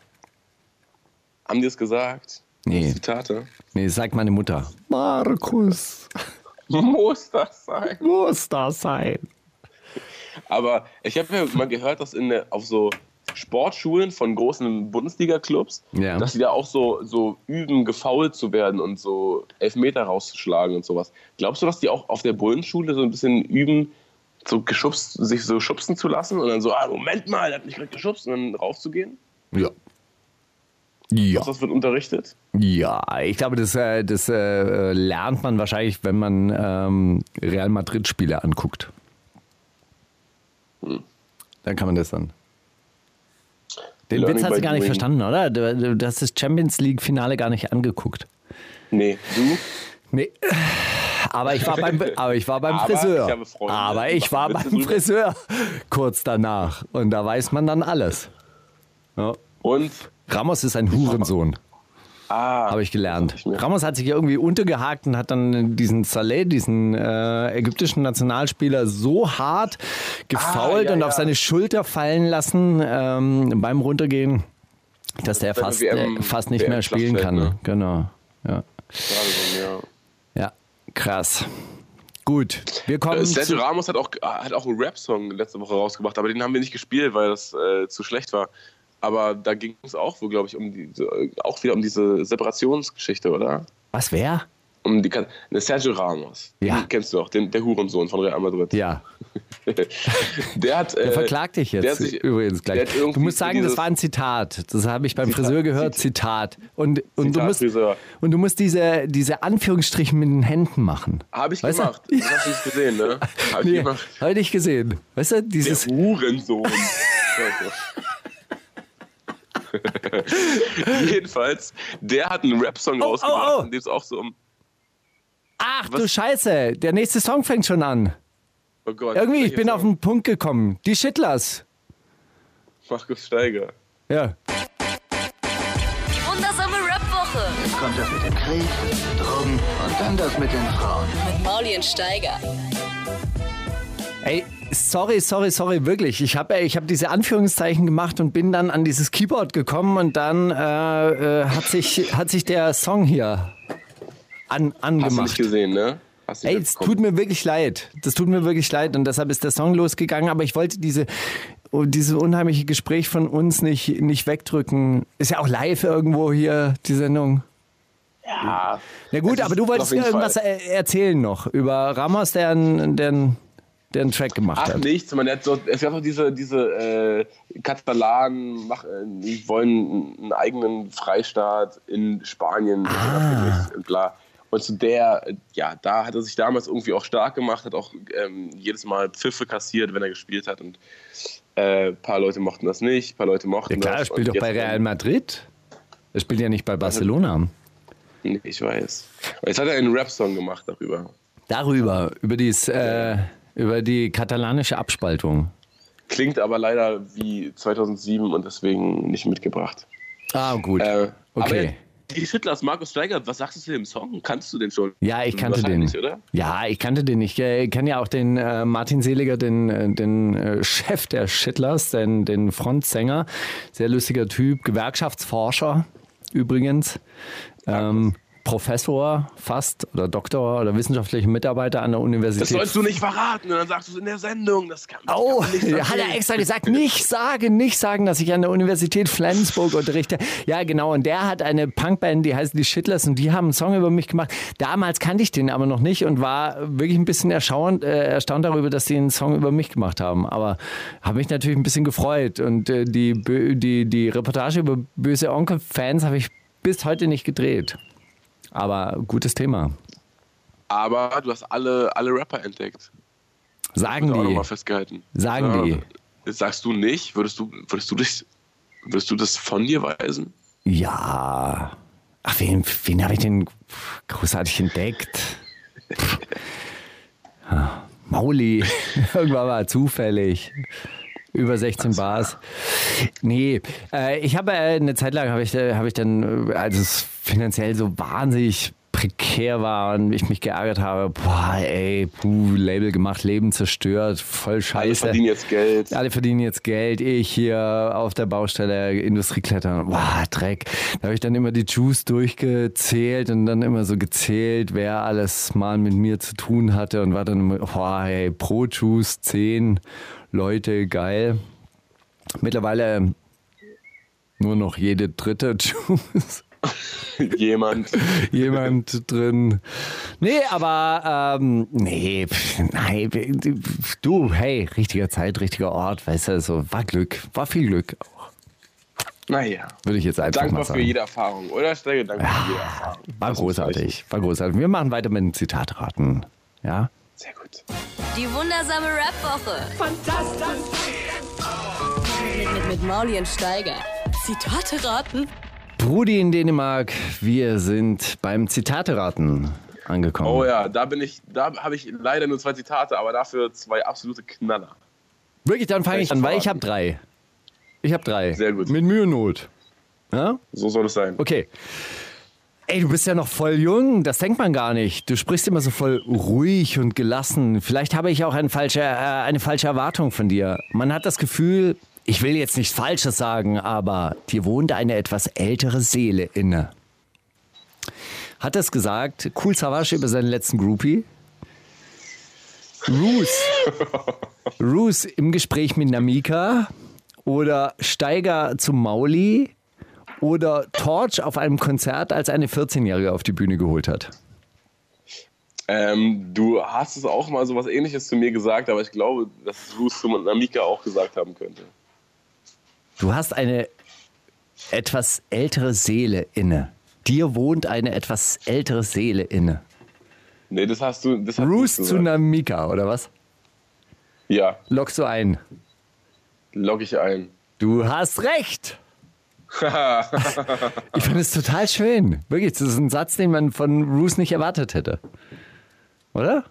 Haben die es gesagt? Nee. Zitate. Nee, sagt meine Mutter. Markus, Muss das sein? muss das sein? Aber ich habe ja mal gehört, dass in der, auf so Sportschulen von großen Bundesliga-Clubs, Ja. dass die da auch so, so üben, gefault zu werden und so Elfmeter rauszuschlagen und sowas. Glaubst du, dass die auch auf der Bullenschule so ein bisschen üben, so geschubst, sich so schubsen zu lassen und dann so, ah, Moment mal, der hat mich gerade geschubst und dann raufzugehen? Ja. Ja. Was das wird unterrichtet? Ja, ich glaube, das, äh, das äh, lernt man wahrscheinlich, wenn man ähm, Real Madrid-Spiele anguckt. Dann kann man das dann. Den Learning Witz hast du gar nicht doing. verstanden, oder? Du, du hast das Champions League-Finale gar nicht angeguckt. Nee, du? Nee. Aber ich war beim, aber ich war beim Aber Friseur. ich Freunde, aber ich war beim drüber. Friseur kurz danach. Und da weiß man dann alles. Ja. Und? Ramos ist ein Hurensohn. Ah, Habe ich gelernt. ich. Ramos hat sich irgendwie untergehakt und hat dann diesen Saleh, diesen äh, ägyptischen Nationalspieler, so hart gefault Ah, ja, und ja. auf seine Schulter fallen lassen ähm, beim Runtergehen, dass der fast, WM äh, fast nicht WM mehr spielen kann. Ne? Genau. Ja. ja. krass. Gut, wir kommen Äh, Sergio Ramos hat auch, hat auch einen Rap-Song letzte Woche rausgebracht, aber den haben wir nicht gespielt, weil das äh, zu schlecht war. Aber da ging es auch, wohl, glaube ich, um die, auch wieder um diese Separationsgeschichte, oder? Was, wer? Um die ne, Sergio Ramos. Ja. Den kennst du auch, den, der Hurensohn von Real Madrid. Ja, Der hat. der äh, verklagt dich der jetzt hat sich- übrigens der gleich. Du musst sagen, das war ein Zitat. Das habe ich beim Zitat, Friseur gehört, Zitat. Und, und, du Zitat, musst, Friseur. und du musst diese, diese Anführungsstriche mit den Händen machen. Habe ich Weißt du? gemacht. Das hast du nicht gesehen, ne? Habe ich Nee, gemacht. habe ich gesehen. Weißt du, Der dieses. Hurensohn. Jedenfalls, der hat einen Rap-Song Oh, rausgebracht, oh, oh. in dem es auch so um. Ach du Was? Scheiße, der nächste Song fängt schon an. Oh Gott. Irgendwie, ich bin Song? auf den Punkt gekommen. Die Schittlers. Markus Steiger. Ja. Die wundersame Rap-Woche. Jetzt kommt das mit dem Krieg, Drogen und dann das mit den Frauen. Mit Mauli und Steiger. Ey, sorry, sorry, sorry, wirklich. Ich habe ich hab diese Anführungszeichen gemacht und bin dann an dieses Keyboard gekommen und dann äh, äh, hat, sich, hat sich der Song hier an, Hast du angemacht. nicht gesehen, ne? Ey, es tut mir wirklich leid. Das tut mir wirklich leid und deshalb ist der Song losgegangen. Aber ich wollte diese, oh, dieses unheimliche Gespräch von uns nicht, nicht wegdrücken. Ist ja auch live irgendwo hier, die Sendung. Ja. Na gut, aber du wolltest mir irgendwas Fall- er erzählen noch über Ramos, der der der einen Track gemacht Ach, hat. nichts. Man hat so, es gab doch diese, diese äh, Katalanen, mach, äh, die wollen einen eigenen Freistaat in Spanien Ah. und bla. Und zu der, äh, ja, da hat er sich damals irgendwie auch stark gemacht, hat auch ähm, jedes Mal Pfiffe kassiert, wenn er gespielt hat. Und ein äh, paar Leute mochten das nicht, ein paar Leute mochten Ja, klar, er das. spielt Und doch bei Real Madrid. Er spielt ja nicht bei Barcelona. Nee, ich weiß. Und jetzt hat er einen Rap-Song gemacht darüber. Darüber, über, dies, äh, über die katalanische Abspaltung. Klingt aber leider wie 2007 und deswegen nicht mitgebracht. Ah, gut. Äh, Okay. Aber die Schittlers, Markus Steiger, was sagst du zu dem Song? Kannst du den schon? Ja, ich kannte den. Oder? Ja, ich kannte den. Ich kenne ja auch den äh, Martin Seliger, den, äh, den äh, Chef der Schittlers, den, den Frontsänger. Sehr lustiger Typ, Gewerkschaftsforscher übrigens. Ähm, Professor fast oder Doktor oder wissenschaftlicher Mitarbeiter an der Das Universität. sollst du nicht verraten und dann sagst du es in der Sendung. Das kann, das Oh, kann nicht hat er extra gesagt, nicht sagen, nicht sagen, dass ich an der Universität Flensburg unterrichte. Ja, genau. Und der hat eine Punkband, die heißt die Shitlers und die haben einen Song über mich gemacht. Damals kannte ich den aber noch nicht und war wirklich ein bisschen erstaunt, äh, erstaunt darüber, dass die einen Song über mich gemacht haben. Aber habe mich natürlich ein bisschen gefreut. Und äh, die, die, die Reportage über böse Onkel-Fans habe ich bis heute nicht gedreht. Aber gutes Thema. Aber du hast alle, alle Rapper entdeckt. Sagen Wird auch die. nochmal festgehalten. Sagen Ja. Sagst du nicht? Würdest du, würdest du dich, würdest du das von dir weisen? Ja. Ach, wen, wen habe ich denn großartig entdeckt? Ah, Mauli. Irgendwann war zufällig. Über 16 Bars. Nee, äh, ich habe äh, eine Zeit lang, habe ich, äh, habe ich dann, äh, als es finanziell so wahnsinnig prekär war und ich mich geärgert habe, boah, ey, puh, Label gemacht, Leben zerstört, voll Alle scheiße. verdienen jetzt Geld. Alle verdienen jetzt Geld, ich hier auf der Baustelle Industrieklettern. Boah, Dreck. Da habe ich dann immer die Juice durchgezählt und dann immer so gezählt, wer alles mal mit mir zu tun hatte und war dann immer, boah, hey, pro Juice 10 Leute, geil. Mittlerweile nur noch jede dritte Juice. Jemand. Jemand drin. Nee, aber ähm, nee, nein, du, hey, richtiger Zeit, richtiger Ort, weißt du, so war Glück, war viel Glück, Naja. würde ich jetzt einfach mal Dankbar für sagen. jede Erfahrung, oder? Steiger, dankbar für jede Erfahrung. War Das großartig, war großartig. Wir machen weiter mit den Zitatraten, ja? Sehr gut. Die wundersame Rap-Woche. Fantastisch. Mit, mit, mit Mauli und Steiger. Zitate raten. Brudi in Dänemark, wir sind beim Zitateraten angekommen. Oh ja, da bin ich, da habe ich leider nur zwei Zitate, aber dafür zwei absolute Knaller. Wirklich, dann fange ich an, weil ich habe drei. Ich habe drei. Sehr gut. Mit Mühe und Not. Ja? So soll es sein. Okay. Ey, du bist ja noch voll jung, das denkt man gar nicht. Du sprichst immer so voll ruhig und gelassen. Vielleicht habe ich auch eine falsche, äh, eine falsche Erwartung von dir. Man hat das Gefühl, ich will jetzt nichts Falsches sagen, aber dir wohnt eine etwas ältere Seele inne. Hat das gesagt, Cool Savage über seinen letzten Groupie? Roos. Roos im Gespräch mit Namika oder Steiger zu Mauli oder Torch auf einem Konzert, als eine 14-Jährige auf die Bühne geholt hat. Ähm, du hast es auch mal so was ähnliches zu mir gesagt, aber ich glaube, dass es Bruce und Namika auch gesagt haben könnte. Du hast eine etwas ältere Seele inne. Dir wohnt eine etwas ältere Seele inne. Nee, das hast du. Das nicht zu. Namika, oder was? Ja, Lockst du ein? log ich ein. Du hast recht. Ich finde es total schön. Wirklich, das ist ein Satz, den man von Roos nicht erwartet hätte. Oder?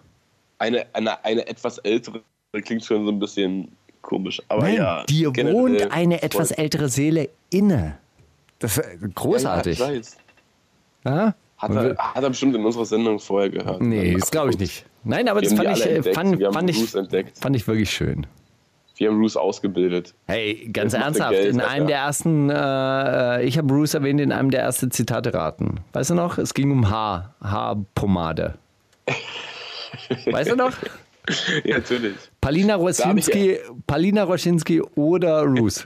Eine, eine, eine etwas ältere klingt schon so ein bisschen komisch. Aber Nein, ja. dir wohnt eine etwas ältere Seele inne. Das ist großartig. Ja. Ja? Hat, er, hat er bestimmt in unserer Sendung vorher gehört. Nee, das glaube ich nicht. Nein, aber das fand ich, äh, entdeckt. fand, fand, ich, fand ich wirklich schön. Wir haben Bruce ausgebildet. Hey, ganz Das ernsthaft, Geld, in einem der ersten, äh, ich habe Bruce erwähnt, in einem der ersten Zitate raten. Weißt du noch? Es ging um Haar, Haarpomade. Weißt du noch? Ja, natürlich. Palina Rosinski, Palina Rosinski oder? Und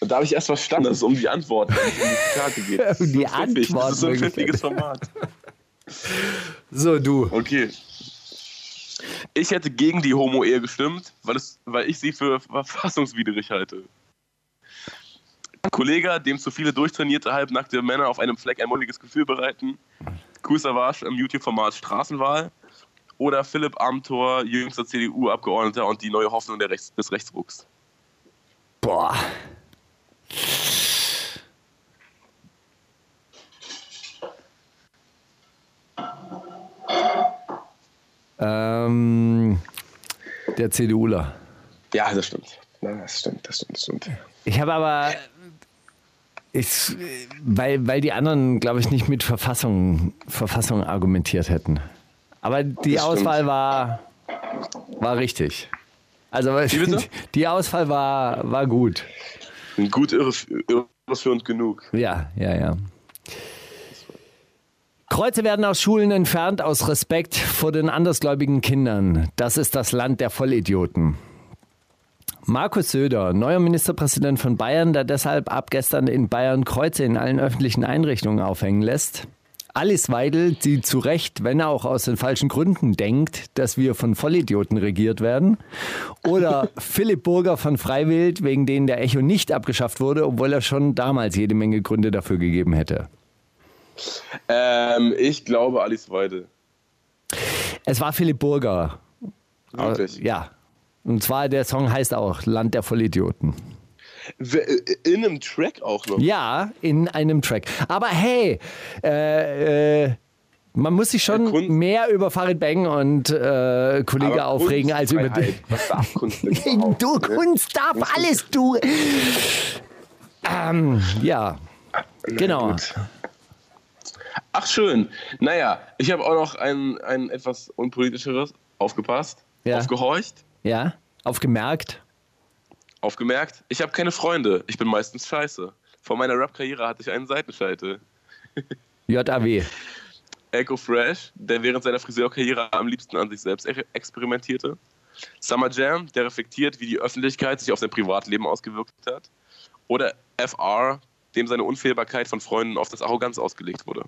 da habe ich erst verstanden, dass es um die Antworten, nicht um die Zitate geht. Das die so pfiffig. Das ist so ein pfiffiges Format. So, du. Okay. Ich hätte gegen die Homo-Ehe gestimmt, weil, es, weil ich sie für verfassungswidrig halte. Ein Kollege, dem zu viele durchtrainierte, halbnackte Männer auf einem Fleck ein mulmiges Gefühl bereiten. Cool Savage im YouTube-Format Straßenwahl oder Philipp Amthor, jüngster CDU-Abgeordneter und die neue Hoffnung Rechts des Rechtsrucks? Boah. Ähm, der CDUler. Ja, das stimmt. Das stimmt, das stimmt, das stimmt. Ich habe aber, ich, weil, weil die anderen, glaube ich, nicht mit Verfassung, Verfassung argumentiert hätten. Aber die Das stimmt. Auswahl war, war richtig. Also die Auswahl war, war gut. Gut irref- irreführend genug. Ja, ja, ja. Kreuze werden aus Schulen entfernt aus Respekt vor den andersgläubigen Kindern. Das ist das Land der Vollidioten. Markus Söder, neuer Ministerpräsident von Bayern, der deshalb ab gestern in Bayern Kreuze in allen öffentlichen Einrichtungen aufhängen lässt. Alice Weidel, die zu Recht, wenn auch aus den falschen Gründen, denkt, dass wir von Vollidioten regiert werden. Oder Philipp Burger von Freiwild, wegen denen der Echo nicht abgeschafft wurde, obwohl er schon damals jede Menge Gründe dafür gegeben hätte. Ähm, ich glaube Alice Weide. Es war Philipp Burger. Wirklich. Ja. Und zwar der Song heißt auch Land der Vollidioten. W- In einem Track auch noch. Ja, in einem Track. Aber hey, äh, äh, man muss sich schon Kunst- mehr über Farid Bang und äh, Kollege Aber aufregen als über Kunstfreiheit, Was darf Kunst denn Du ne? Kunst darf alles, du. Ähm, ja, genau. gut. Ach schön. Naja, ich habe auch noch ein, ein etwas unpolitischeres aufgepasst, Ja. aufgehorcht, Ja, aufgemerkt. aufgemerkt. Ich habe keine Freunde. Ich bin meistens scheiße. Vor meiner Rap-Karriere hatte ich einen Seitenscheitel. JAW. Echo Fresh, der während seiner Friseurkarriere am liebsten an sich selbst e- experimentierte. Summer Jam, der reflektiert, wie die Öffentlichkeit sich auf sein Privatleben ausgewirkt hat. Oder FR, dem seine Unfehlbarkeit von Freunden auf das Arroganz ausgelegt wurde.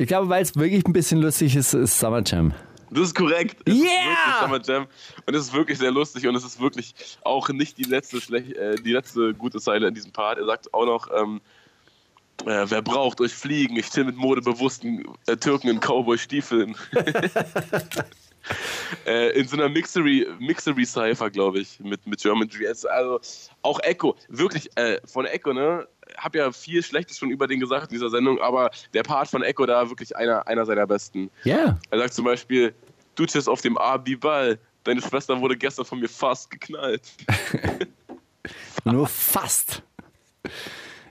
Ich glaube, weil es wirklich ein bisschen lustig ist, ist Summer Jam. Das ist korrekt. Es Yeah! ist wirklich Summer Jam. Und es ist wirklich sehr lustig und es ist wirklich auch nicht die letzte, schlech äh, die letzte gute Zeile in diesem Part. Er sagt auch noch, ähm, äh, wer braucht euch fliegen? Ich chill mit modebewussten äh, Türken in Cowboy-Stiefeln. äh, in so einer Mixery, Mixery Cypher, glaube ich, mit, mit German Jazz. Also auch Echo, wirklich äh, von Echo, ne? Hab ja viel Schlechtes schon über den gesagt in dieser Sendung, aber der Part von Echo da wirklich einer, einer seiner besten. Ja. Er sagt zum Beispiel, du chillst auf dem Abi-Ball, deine Schwester wurde gestern von mir fast geknallt. Nur fast.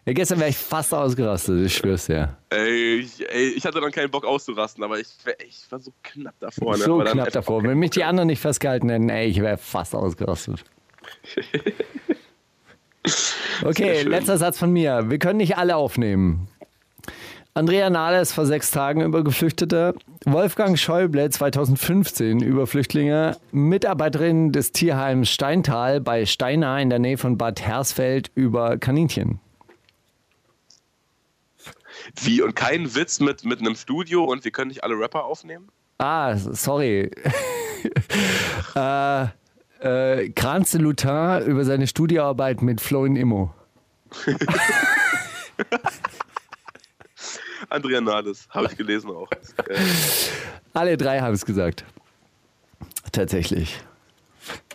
Ja, gestern wäre ich fast ausgerastet, ich schwör's dir. Ey ich, ey, ich hatte dann keinen Bock auszurasten, aber ich, ich war so knapp davor. Ne? So knapp davor. Wenn mich die anderen nicht festgehalten hätten, ey, ich wäre fast ausgerastet. Okay, letzter Satz von mir. Wir können nicht alle aufnehmen. Andrea Nahles vor sechs Tagen über Geflüchtete, Wolfgang Schäuble 2015 über Flüchtlinge, Mitarbeiterin des Tierheims Steintal bei Steinau in der Nähe von Bad Hersfeld über Kaninchen. Wie, und kein Witz mit, mit einem Studio und wir können nicht alle Rapper aufnehmen? Ah, sorry. äh, äh, Kranz de Lutin über seine Studioarbeit mit Florin Immo. Andrea Nahles, habe ich gelesen auch. Alle drei haben es gesagt. Tatsächlich.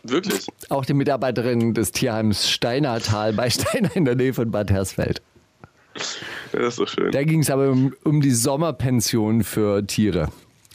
wirklich? Auch die Mitarbeiterin des Tierheims Steinertal bei Steiner in der Nähe von Bad Hersfeld. Das ist doch schön. Da ging es aber um, um die Sommerpension für Tiere,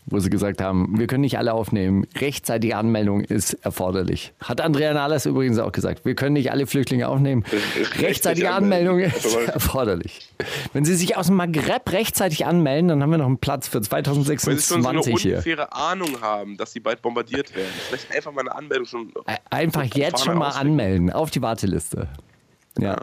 wo sie gesagt haben, wir können nicht alle aufnehmen. Rechtzeitige Anmeldung ist erforderlich. Hat Andrea Nahles übrigens auch gesagt. Wir können nicht alle Flüchtlinge aufnehmen. Rechtzeitige Rechtzeitige Anmeldung ist erforderlich. Wenn Sie sich aus dem Maghreb rechtzeitig anmelden, dann haben wir noch einen Platz für Wenn Sie schon so eine 2026 hier. ungefähre Ahnung haben, dass sie bald bombardiert werden, vielleicht einfach mal eine Anmeldung schon. Einfach jetzt schon mal anmelden auf die Warteliste. Ja.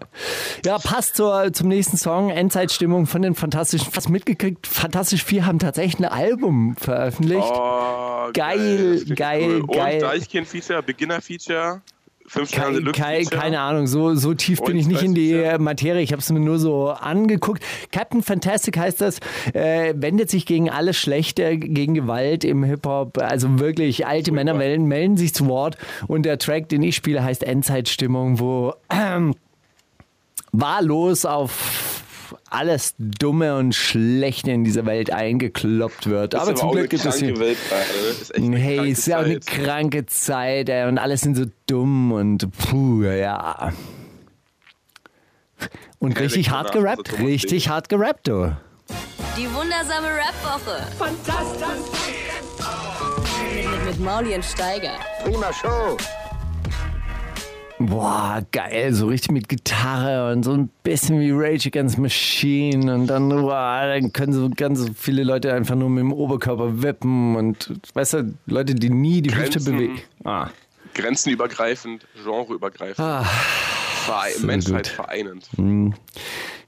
ja, passt zur, zum nächsten Song. Endzeitstimmung von den Fantastischen. Was mitgekriegt? Fantastisch 4 haben tatsächlich ein Album veröffentlicht. Oh, Geil, klingt geil, cool. geil. Und Deichkind-Feature, Beginner-Feature, 5 Sterne Kein, kein, Feature. keine Ahnung, so, so tief bin ich nicht in die äh, Materie. Ich habe es mir nur so angeguckt. Captain Fantastic heißt das, äh, wendet sich gegen alles Schlechte, gegen Gewalt im Hip-Hop. Also wirklich, alte Männer melden, melden sich zu Wort. Und der Track, den ich spiele, heißt Endzeitstimmung, wo ähm, wahllos auf alles Dumme und Schlechte in dieser Welt eingekloppt wird. aber, zum Glück gibt es hier. Welt Hey, ist ja auch eine kranke Zeit, ey, und alle sind so dumm und puh, ja. Und richtig hart gerappt, Thomas richtig hart gerappt, du. Die wundersame Rap-Woche. Fantastisch. Mit, mit Mauli und Steiger. Prima Show. Boah, geil, so richtig mit Gitarre und so ein bisschen wie Rage Against Machine und dann, boah, dann können so ganz viele Leute einfach nur mit dem Oberkörper wippen und, weißt du, Leute, die nie die Hüfte Grenzen. bewegen. Ah, Grenzenübergreifend, genreübergreifend. Ah, Menschheit gut. vereinend.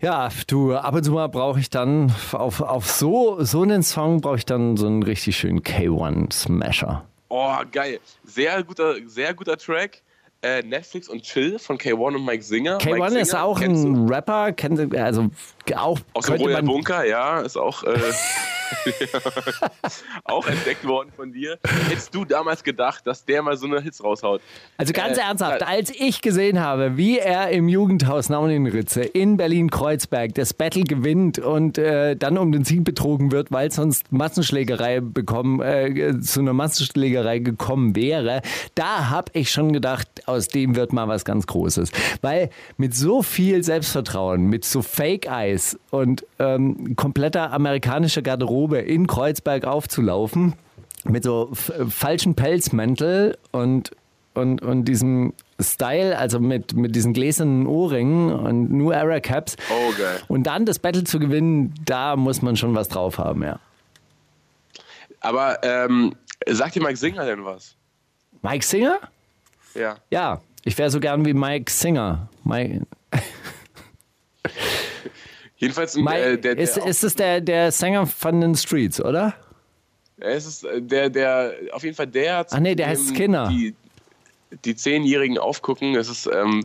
ja, du, ab und zu mal brauche ich dann, auf, auf so, so einen Song brauche ich dann so einen richtig schönen K1-Smasher. Oh, geil. Sehr guter, sehr guter Track. Äh, Netflix und Chill von K1 und Mike Singer. Mike K1 ist Singer, auch kennst du? ein Rapper, kennt also auch Aus dem Royal man- Bunker, ja, ist auch, äh, auch entdeckt worden von dir. Hättest du damals gedacht, dass der mal so eine Hits raushaut? Also ganz Äh, ernsthaft, als ich gesehen habe, wie er im Jugendhaus Nauninritze in Berlin-Kreuzberg das Battle gewinnt und äh, dann um den Sieg betrogen wird, weil sonst Massenschlägerei bekommen, äh, zu einer Massenschlägerei gekommen wäre, da habe ich schon gedacht, aus dem wird mal was ganz Großes. Weil mit so viel Selbstvertrauen, mit so Fake Eyes und ähm, kompletter amerikanischer Garderobe in Kreuzberg aufzulaufen, mit so falschen Pelzmäntel und, und, und diesem Style, also mit, mit diesen gläsernen Ohrringen und New Era Caps. Oh, geil. Und dann das Battle zu gewinnen, da muss man schon was drauf haben, ja. Aber ähm, sagt dir Mike Singer denn was? Mike Singer? Ja. Ja, ich wäre so gern wie Mike Singer. Mike, Jedenfalls, Mike, äh, der, der, ist, ist es der, der Sänger von den Streets, oder? es ist äh, der, der, auf jeden Fall der. Ach nee, der heißt Skinner. Die, die Zehnjährigen aufgucken, es ist ähm,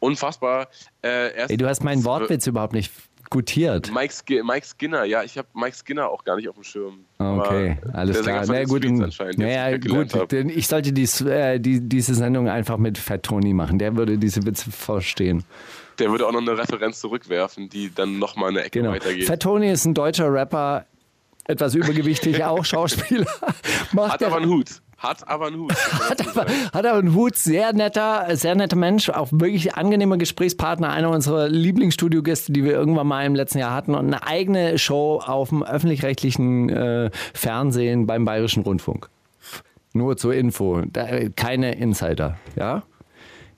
unfassbar. Äh, Ey, du hast meinen Wortwitz überhaupt nicht gutiert. Mike, Sk Mike Skinner, ja, ich habe Mike Skinner auch gar nicht auf dem Schirm. Okay, Aber alles klar. Na gut, naja, gut hab. denn ich sollte dies, äh, die, diese Sendung einfach mit Fat Tony machen. Der würde diese Witze verstehen. Der würde auch noch eine Referenz zurückwerfen, die dann nochmal eine Ecke Genau. weitergeht. Fat Tony ist ein deutscher Rapper, etwas übergewichtig, auch Schauspieler. Macht Hat aber einen Hut. Hat aber einen Hut. hat aber, hat aber einen Hut, sehr netter, sehr netter Mensch, auch wirklich angenehmer Gesprächspartner, einer unserer Lieblingsstudiogäste, die wir irgendwann mal im letzten Jahr hatten und eine eigene Show auf dem öffentlich-rechtlichen äh, Fernsehen beim Bayerischen Rundfunk. Nur zur Info, da, keine Insider, ja?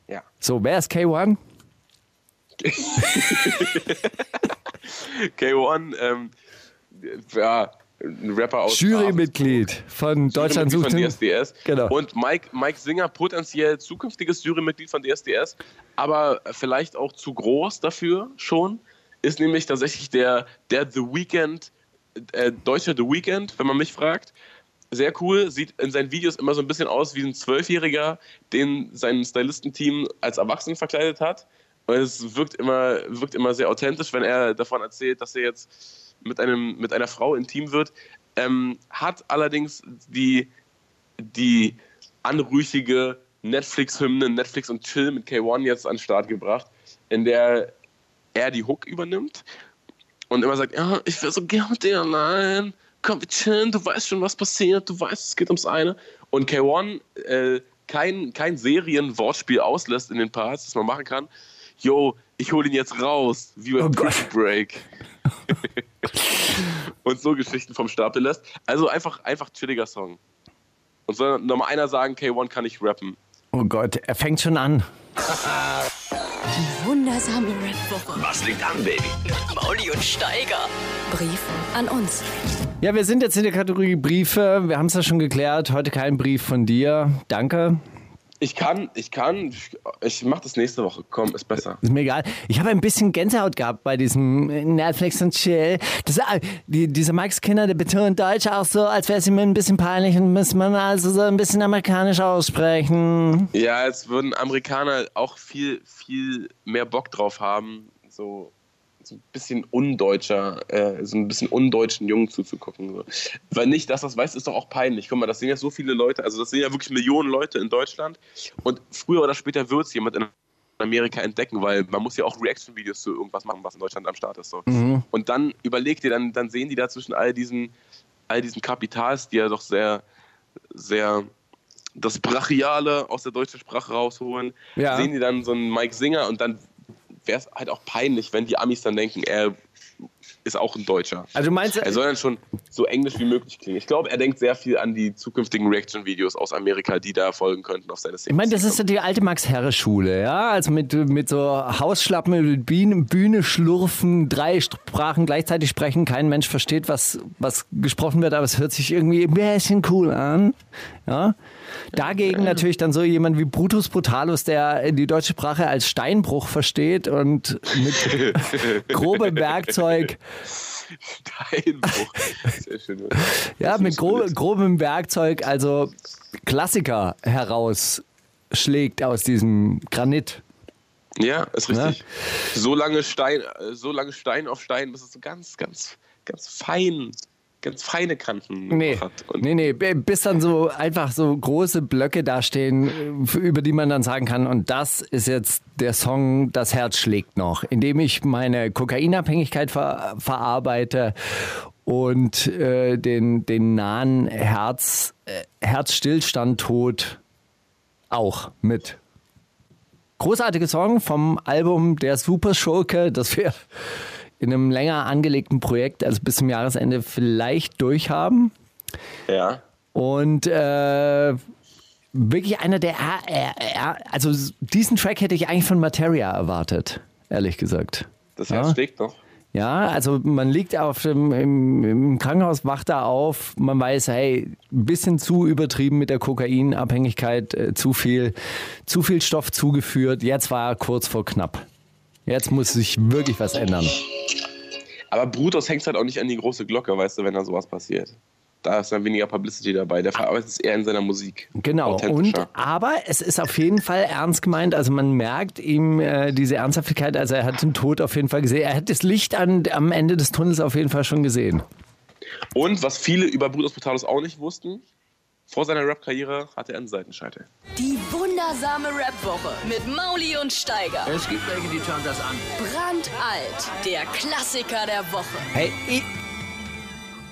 Ja. So, wer ist K1? K1, ähm, ja, ein Rapper aus Jurymitglied von Deutschland sucht von. DSDS. Genau. Und Mike, Mike Singer, potenziell zukünftiges Jurymitglied von DSDS, aber vielleicht auch zu groß dafür schon, ist nämlich tatsächlich der, der The Weeknd, äh, deutscher The Weeknd, wenn man mich fragt. Sehr cool, sieht in seinen Videos immer so ein bisschen aus wie ein Zwölfjähriger, den sein Stylistenteam als Erwachsenen verkleidet hat. Und es wirkt immer, wirkt immer sehr authentisch, wenn er davon erzählt, dass er jetzt mit, einem, mit einer Frau intim wird. Ähm, hat allerdings die, die anrüchige Netflix-Hymne Netflix und Chill mit K1 jetzt an den Start gebracht, in der er die Hook übernimmt und immer sagt, ja, ich will so gern mit dir allein, komm, wir chillen, du weißt schon, was passiert, du weißt, es geht ums eine. Und K1 äh, kein, kein Serien-Wortspiel auslässt in den Parts, das man machen kann. Yo, ich hole ihn jetzt raus, wie bei Oh. Break. und so Geschichten vom Stapel lässt. Also einfach, einfach chilliger Song. Und soll noch mal einer sagen, K1 kann ich rappen. Oh Gott, er fängt schon an. Die wundersame Rap-Woche. Was liegt an, Baby? Mauli und Steiger. Brief an uns. Ja, wir sind jetzt in der Kategorie Briefe. Wir haben es ja schon geklärt. Heute kein Brief von dir. Danke. Ich kann, ich kann, ich, mach das nächste Woche. Komm, ist besser. Ist mir egal. Ich habe ein bisschen Gänsehaut gehabt bei diesem Netflix und Chill. Das, äh, die, dieser Max Kinder, der betont Deutsch auch so, als wäre es ihm ein bisschen peinlich und müsste man also so ein bisschen amerikanisch aussprechen. Ja, jetzt würden Amerikaner auch viel, viel mehr Bock drauf haben, so, so ein bisschen undeutscher, äh, so ein bisschen undeutschen Jungen zuzugucken. So. Weil nicht, dass das weiß, ist doch auch peinlich. Guck mal, das sind ja so viele Leute, also das sind ja wirklich Millionen Leute in Deutschland und früher oder später wird es jemand in Amerika entdecken, weil man muss ja auch Reaction-Videos zu irgendwas machen, was in Deutschland am Start ist. So. Mhm. Und dann überlegt ihr, dann, dann sehen die da zwischen all diesen, all diesen Kapitals, die ja doch sehr, sehr das Brachiale aus der deutschen Sprache rausholen, Ja. sehen die dann so einen Mike Singer und dann wäre es halt auch peinlich, wenn die Amis dann denken, er ist auch ein Deutscher. Also du meinst, Er soll dann schon so englisch wie möglich klingen. Ich glaube, er denkt sehr viel an die zukünftigen Reaction-Videos aus Amerika, die da folgen könnten auf seine Szene. Ich meine, das ist ja die alte Max-Herre-Schule, ja? Also mit, mit so Hausschlappen die Bühne, Bühne schlurfen, drei Sprachen gleichzeitig sprechen, kein Mensch versteht, was, was gesprochen wird, aber es hört sich irgendwie ein bisschen cool an. Ja? Dagegen natürlich dann so jemand wie Brutus Brutalus, der die deutsche Sprache als Steinbruch versteht und mit grobem Werkzeug Steinbruch. Sehr schön. Ja, mit ist gro gut. grobem Werkzeug, also Klassiker herausschlägt aus diesem Granit. Ja, ist richtig. So lange Stein, äh, so lange Stein auf Stein, bis es so ganz, ganz, ganz fein, ganz feine Kanten Nee, hat. Und nee, nee, bis dann so einfach so große Blöcke dastehen, äh, über die man dann sagen kann, und das ist jetzt der Song Das Herz schlägt noch, indem ich meine Kokainabhängigkeit ver verarbeite und äh, den, den nahen Herz, äh, Herzstillstand Tod auch mit. Großartiger Song vom Album Der Super Schurke, das wir in einem länger angelegten Projekt, also bis zum Jahresende vielleicht durchhaben. ja. Und äh, wirklich einer der, äh, äh, also diesen Track hätte ich eigentlich von Materia erwartet, ehrlich gesagt. Das Ja. Herz schlägt noch. Ja, also man liegt auf dem, im, im Krankenhaus, wacht da auf, man weiß, hey, ein bisschen zu übertrieben mit der Kokainabhängigkeit, äh, zu viel, zu viel Stoff zugeführt. Jetzt war er kurz vor knapp. Jetzt muss sich wirklich was ändern. Aber Brutus hängt halt auch nicht an die große Glocke, weißt du, wenn da sowas passiert. Da ist dann weniger Publicity dabei. Der verarbeitet es eher in seiner Musik. Genau. Und aber es ist auf jeden Fall ernst gemeint. Also man merkt ihm äh, diese Ernsthaftigkeit. Also er hat den Tod auf jeden Fall gesehen. Er hat das Licht an, am Ende des Tunnels auf jeden Fall schon gesehen. Und was viele über Brutus Brutalus auch nicht wussten, vor seiner Rap-Karriere hatte er einen Seitenscheitel. Die wundersame Rap-Woche mit Mauli und Steiger. Es gibt welche, die schauen das an. Brandalt, der Klassiker der Woche. Hey, ich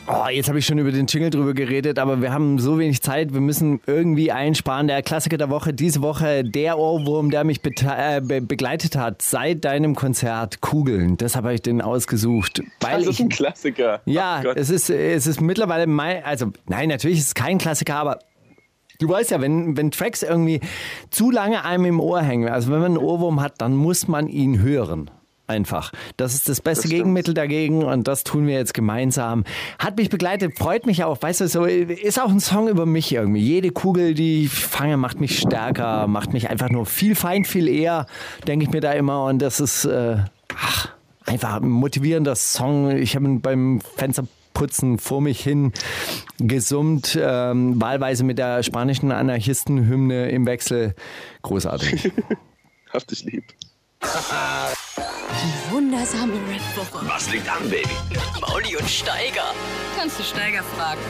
Oh, jetzt habe ich schon über den Jingle drüber geredet, aber wir haben so wenig Zeit. Wir müssen irgendwie einsparen. Der Klassiker der Woche, diese Woche, der Ohrwurm, der mich äh, be begleitet hat seit deinem Konzert, Kugeln. Deshalb habe ich den ausgesucht. Weil Das ist ich, ein Klassiker. Ja, Gott. es ist, es ist mittlerweile mein, also nein, natürlich ist es kein Klassiker, aber du weißt ja, wenn, wenn Tracks irgendwie zu lange einem im Ohr hängen, also wenn man einen Ohrwurm hat, dann muss man ihn hören. Einfach. Das ist das beste Das. Gegenmittel dagegen und das tun wir jetzt gemeinsam. Hat mich begleitet, freut mich auch. Weißt du, so ist auch ein Song über mich irgendwie. Jede Kugel, die ich fange, macht mich stärker, macht mich einfach nur viel fein, viel eher, denke ich mir da immer. Und das ist äh, ach, einfach ein motivierender Song. Ich habe ihn beim Fensterputzen vor mich hin gesummt, ähm, wahlweise mit der spanischen Anarchistenhymne im Wechsel. Großartig. Hab dich lieb. Wundersame Rap-Woche. Was liegt an, Baby? Mauli und Steiger. Kannst du Steiger fragen?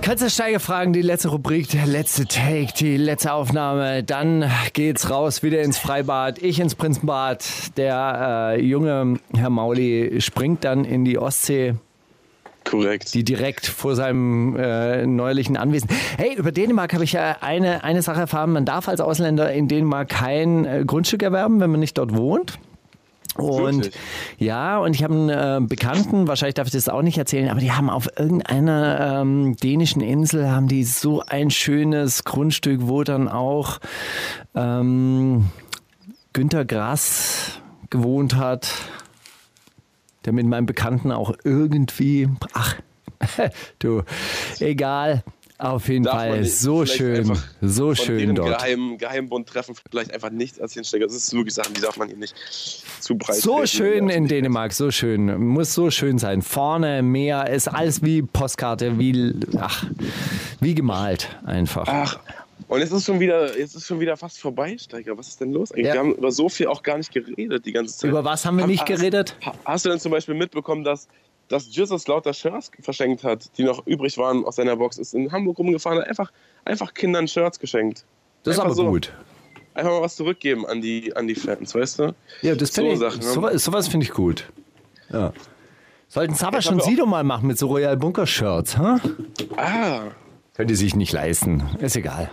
Kannst du Steiger fragen, die letzte Rubrik, der letzte Take, die letzte Aufnahme. Dann geht's raus, wieder ins Freibad, ich ins Prinzenbad. Der äh, junge Herr Mauli springt dann in die Ostsee, Korrekt. die direkt vor seinem äh, neulichen Anwesen. Hey, über Dänemark habe ich ja eine, eine Sache erfahren. Man darf als Ausländer in Dänemark kein äh, Grundstück erwerben, wenn man nicht dort wohnt. Und Wirklich? ja, und ich habe einen äh, Bekannten, wahrscheinlich darf ich das auch nicht erzählen, aber die haben auf irgendeiner ähm, dänischen Insel haben die so ein schönes Grundstück, wo dann auch ähm, Günter Grass gewohnt hat, der mit meinem Bekannten auch irgendwie, ach, du, egal. Auf jeden Fall nicht so schön, so schön dort. Geheimen, Geheimbund treffen vielleicht einfach nichts als Hinstecker. Das ist wirklich Sachen, die darf man hier nicht zu breit So schön in Dänemark, so schön. Muss so schön sein. Vorne, Meer, ist alles wie Postkarte, wie, ach, wie gemalt einfach. Ach, und jetzt ist schon wieder, jetzt ist schon wieder fast vorbei, Steiger. Was ist denn los eigentlich? Ja. Wir haben über so viel auch gar nicht geredet die ganze Zeit. Über was haben wir nicht geredet? Hast, hast du denn zum Beispiel mitbekommen, dass, dass Jesus lauter Shirts verschenkt hat, die noch übrig waren aus seiner Box? Ist in Hamburg rumgefahren, hat einfach, einfach Kindern Shirts geschenkt. Das ist Einfach aber so. gut. einfach mal was zurückgeben an die, an die Fans, weißt du? Ja, das So finde ich, Sachen, ne? sowas, finde ich gut. Ja. Sollten Saba schon Sido mal machen mit so Royal Bunker Shirts, ha? Ah, Könnt ihr sich nicht leisten. Ist egal.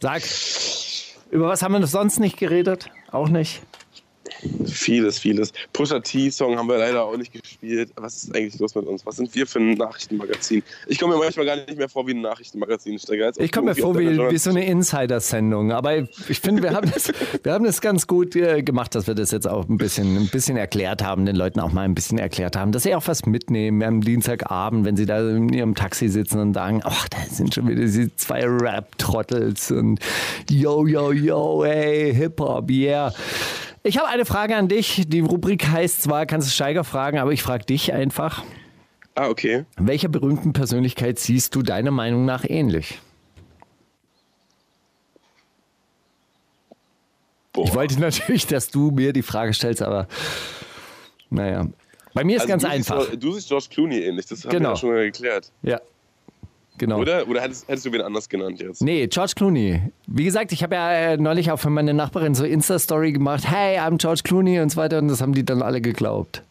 Sag, über was haben wir sonst nicht geredet? Auch nicht? Vieles, vieles. Pusha T-Song haben wir leider auch nicht gespielt. Was ist eigentlich los mit uns? Was sind wir für ein Nachrichtenmagazin? Ich komme mir manchmal gar nicht mehr vor wie ein Nachrichtenmagazin. Ich komme mir vor wie, wie so eine Insider-Sendung. Aber ich finde, wir haben das, wir haben das ganz gut äh, gemacht, dass wir das jetzt auch ein bisschen, ein bisschen erklärt haben, den Leuten auch mal ein bisschen erklärt haben, dass sie auch was mitnehmen am Dienstagabend, wenn sie da in ihrem Taxi sitzen und sagen, ach, da sind schon wieder diese zwei Rap-Trottels und yo, yo, yo, ey, Hip-Hop, yeah. Ich habe eine Frage an dich. Die Rubrik heißt zwar, kannst du Steiger fragen, aber ich frage dich einfach. Ah, okay. Welcher berühmten Persönlichkeit siehst du deiner Meinung nach ähnlich? Boah. Ich wollte natürlich, dass du mir die Frage stellst, aber naja. Bei mir ist Also ganz siehst einfach. George- Du siehst George Clooney ähnlich. Das haben Genau. wir ja schon mal geklärt. Ja. Genau. Oder? Oder hättest, hättest du wen anders genannt jetzt? Nee, George Clooney. Wie gesagt, ich habe ja äh, neulich auch für meine Nachbarin so Insta-Story gemacht, hey, I'm George Clooney und so weiter und das haben die dann alle geglaubt.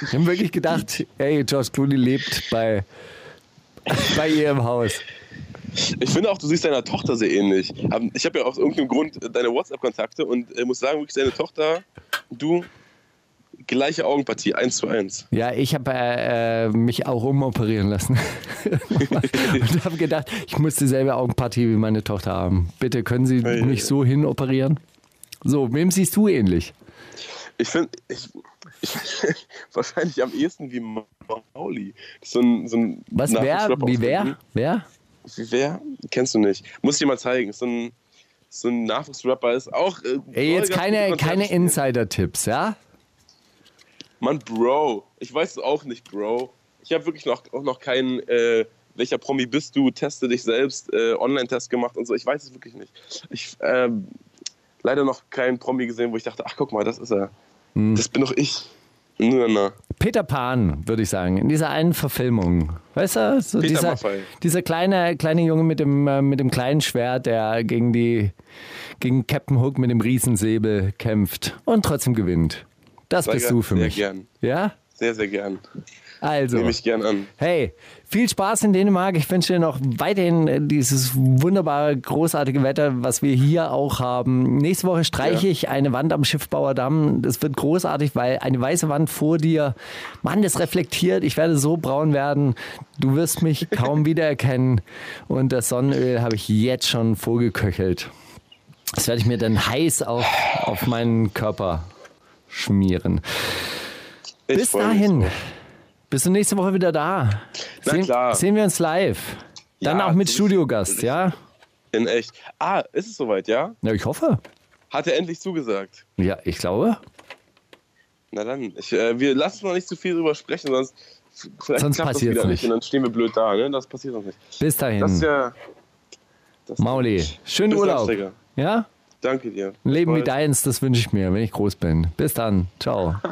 Die haben wirklich gedacht, hey, George Clooney lebt bei, bei ihr im Haus. Ich finde auch, du siehst deiner Tochter sehr ähnlich. Ich habe ja aus irgendeinem Grund deine WhatsApp-Kontakte und äh, muss sagen, wirklich deine Tochter, du, gleiche Augenpartie, eins zu eins. Ja, ich habe äh, äh, mich auch umoperieren lassen. und habe gedacht, ich muss dieselbe Augenpartie wie meine Tochter haben. Bitte können Sie Hey. mich so hinoperieren? So, wem siehst du ähnlich? Ich finde, ich, ich, wahrscheinlich am ehesten wie Mauli. So ein, so ein Was, wer? Wie wer? Wer? Wie wer? Kennst du nicht. Muss ich dir mal zeigen. So ein, so ein Nachwuchsrapper ist auch. Äh, Ey, jetzt keine, keine. Insider-Tipps, ja? Mann, Bro. Ich weiß es auch nicht, Bro. Ich habe wirklich noch, auch noch keinen, äh, welcher Promi bist du, teste dich selbst, äh, Online-Test gemacht und so. Ich weiß es wirklich nicht. Ich ähm, leider noch keinen Promi gesehen, wo ich dachte, ach guck mal, das ist er. Hm. Das bin doch ich. Na, na. Peter Pan, würde ich sagen, in dieser einen Verfilmung. Weißt du, so dieser, dieser kleine, kleine Junge mit dem, äh, mit dem kleinen Schwert, der gegen, die, gegen Captain Hook mit dem Riesensäbel kämpft und trotzdem gewinnt. Das Sehr bist du für sehr mich. gern. Ja? Sehr, sehr gern. Also. Nehme ich gern an. Hey, viel Spaß in Dänemark. Ich wünsche dir noch weiterhin äh, dieses wunderbare, großartige Wetter, was wir hier auch haben. Nächste Woche streiche Ja. ich eine Wand am Schiffbauerdamm. Das wird großartig, weil eine weiße Wand vor dir, Mann, das reflektiert. Ich werde so braun werden. Du wirst mich kaum wiedererkennen. Und das Sonnenöl habe ich jetzt schon vorgeköchelt. Das werde ich mir dann heiß auf, auf meinen Körper schmieren. Ich Bis mich dahin. so. Bist du nächste Woche wieder da? Na sehen, klar. sehen wir uns live. Dann Ja, auch mit Studiogast, ja? In echt. Ah, ist es soweit, ja? Ja, ich hoffe. Hat er endlich zugesagt? Ja, ich glaube. Na dann, ich, äh, wir lassen noch nicht zu viel drüber sprechen, sonst Sonst passiert's wieder nicht. und dann stehen wir blöd da, ne? Das passiert noch nicht. Bis dahin. Das ist ja. Das Mauli, schönen Urlaub. Ja? Danke dir. Ein Leben wie deins, das wünsche ich mir, wenn ich groß bin. Bis dann. Ciao.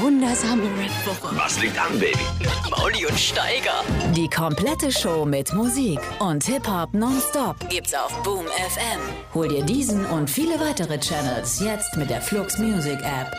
Wundersame Rap-Woche. Was liegt an, Baby? Mauli und Steiger. Die komplette Show mit Musik und Hip-Hop nonstop gibt's auf Boom FM. Hol dir diesen und viele weitere Channels jetzt mit der Flux Music App.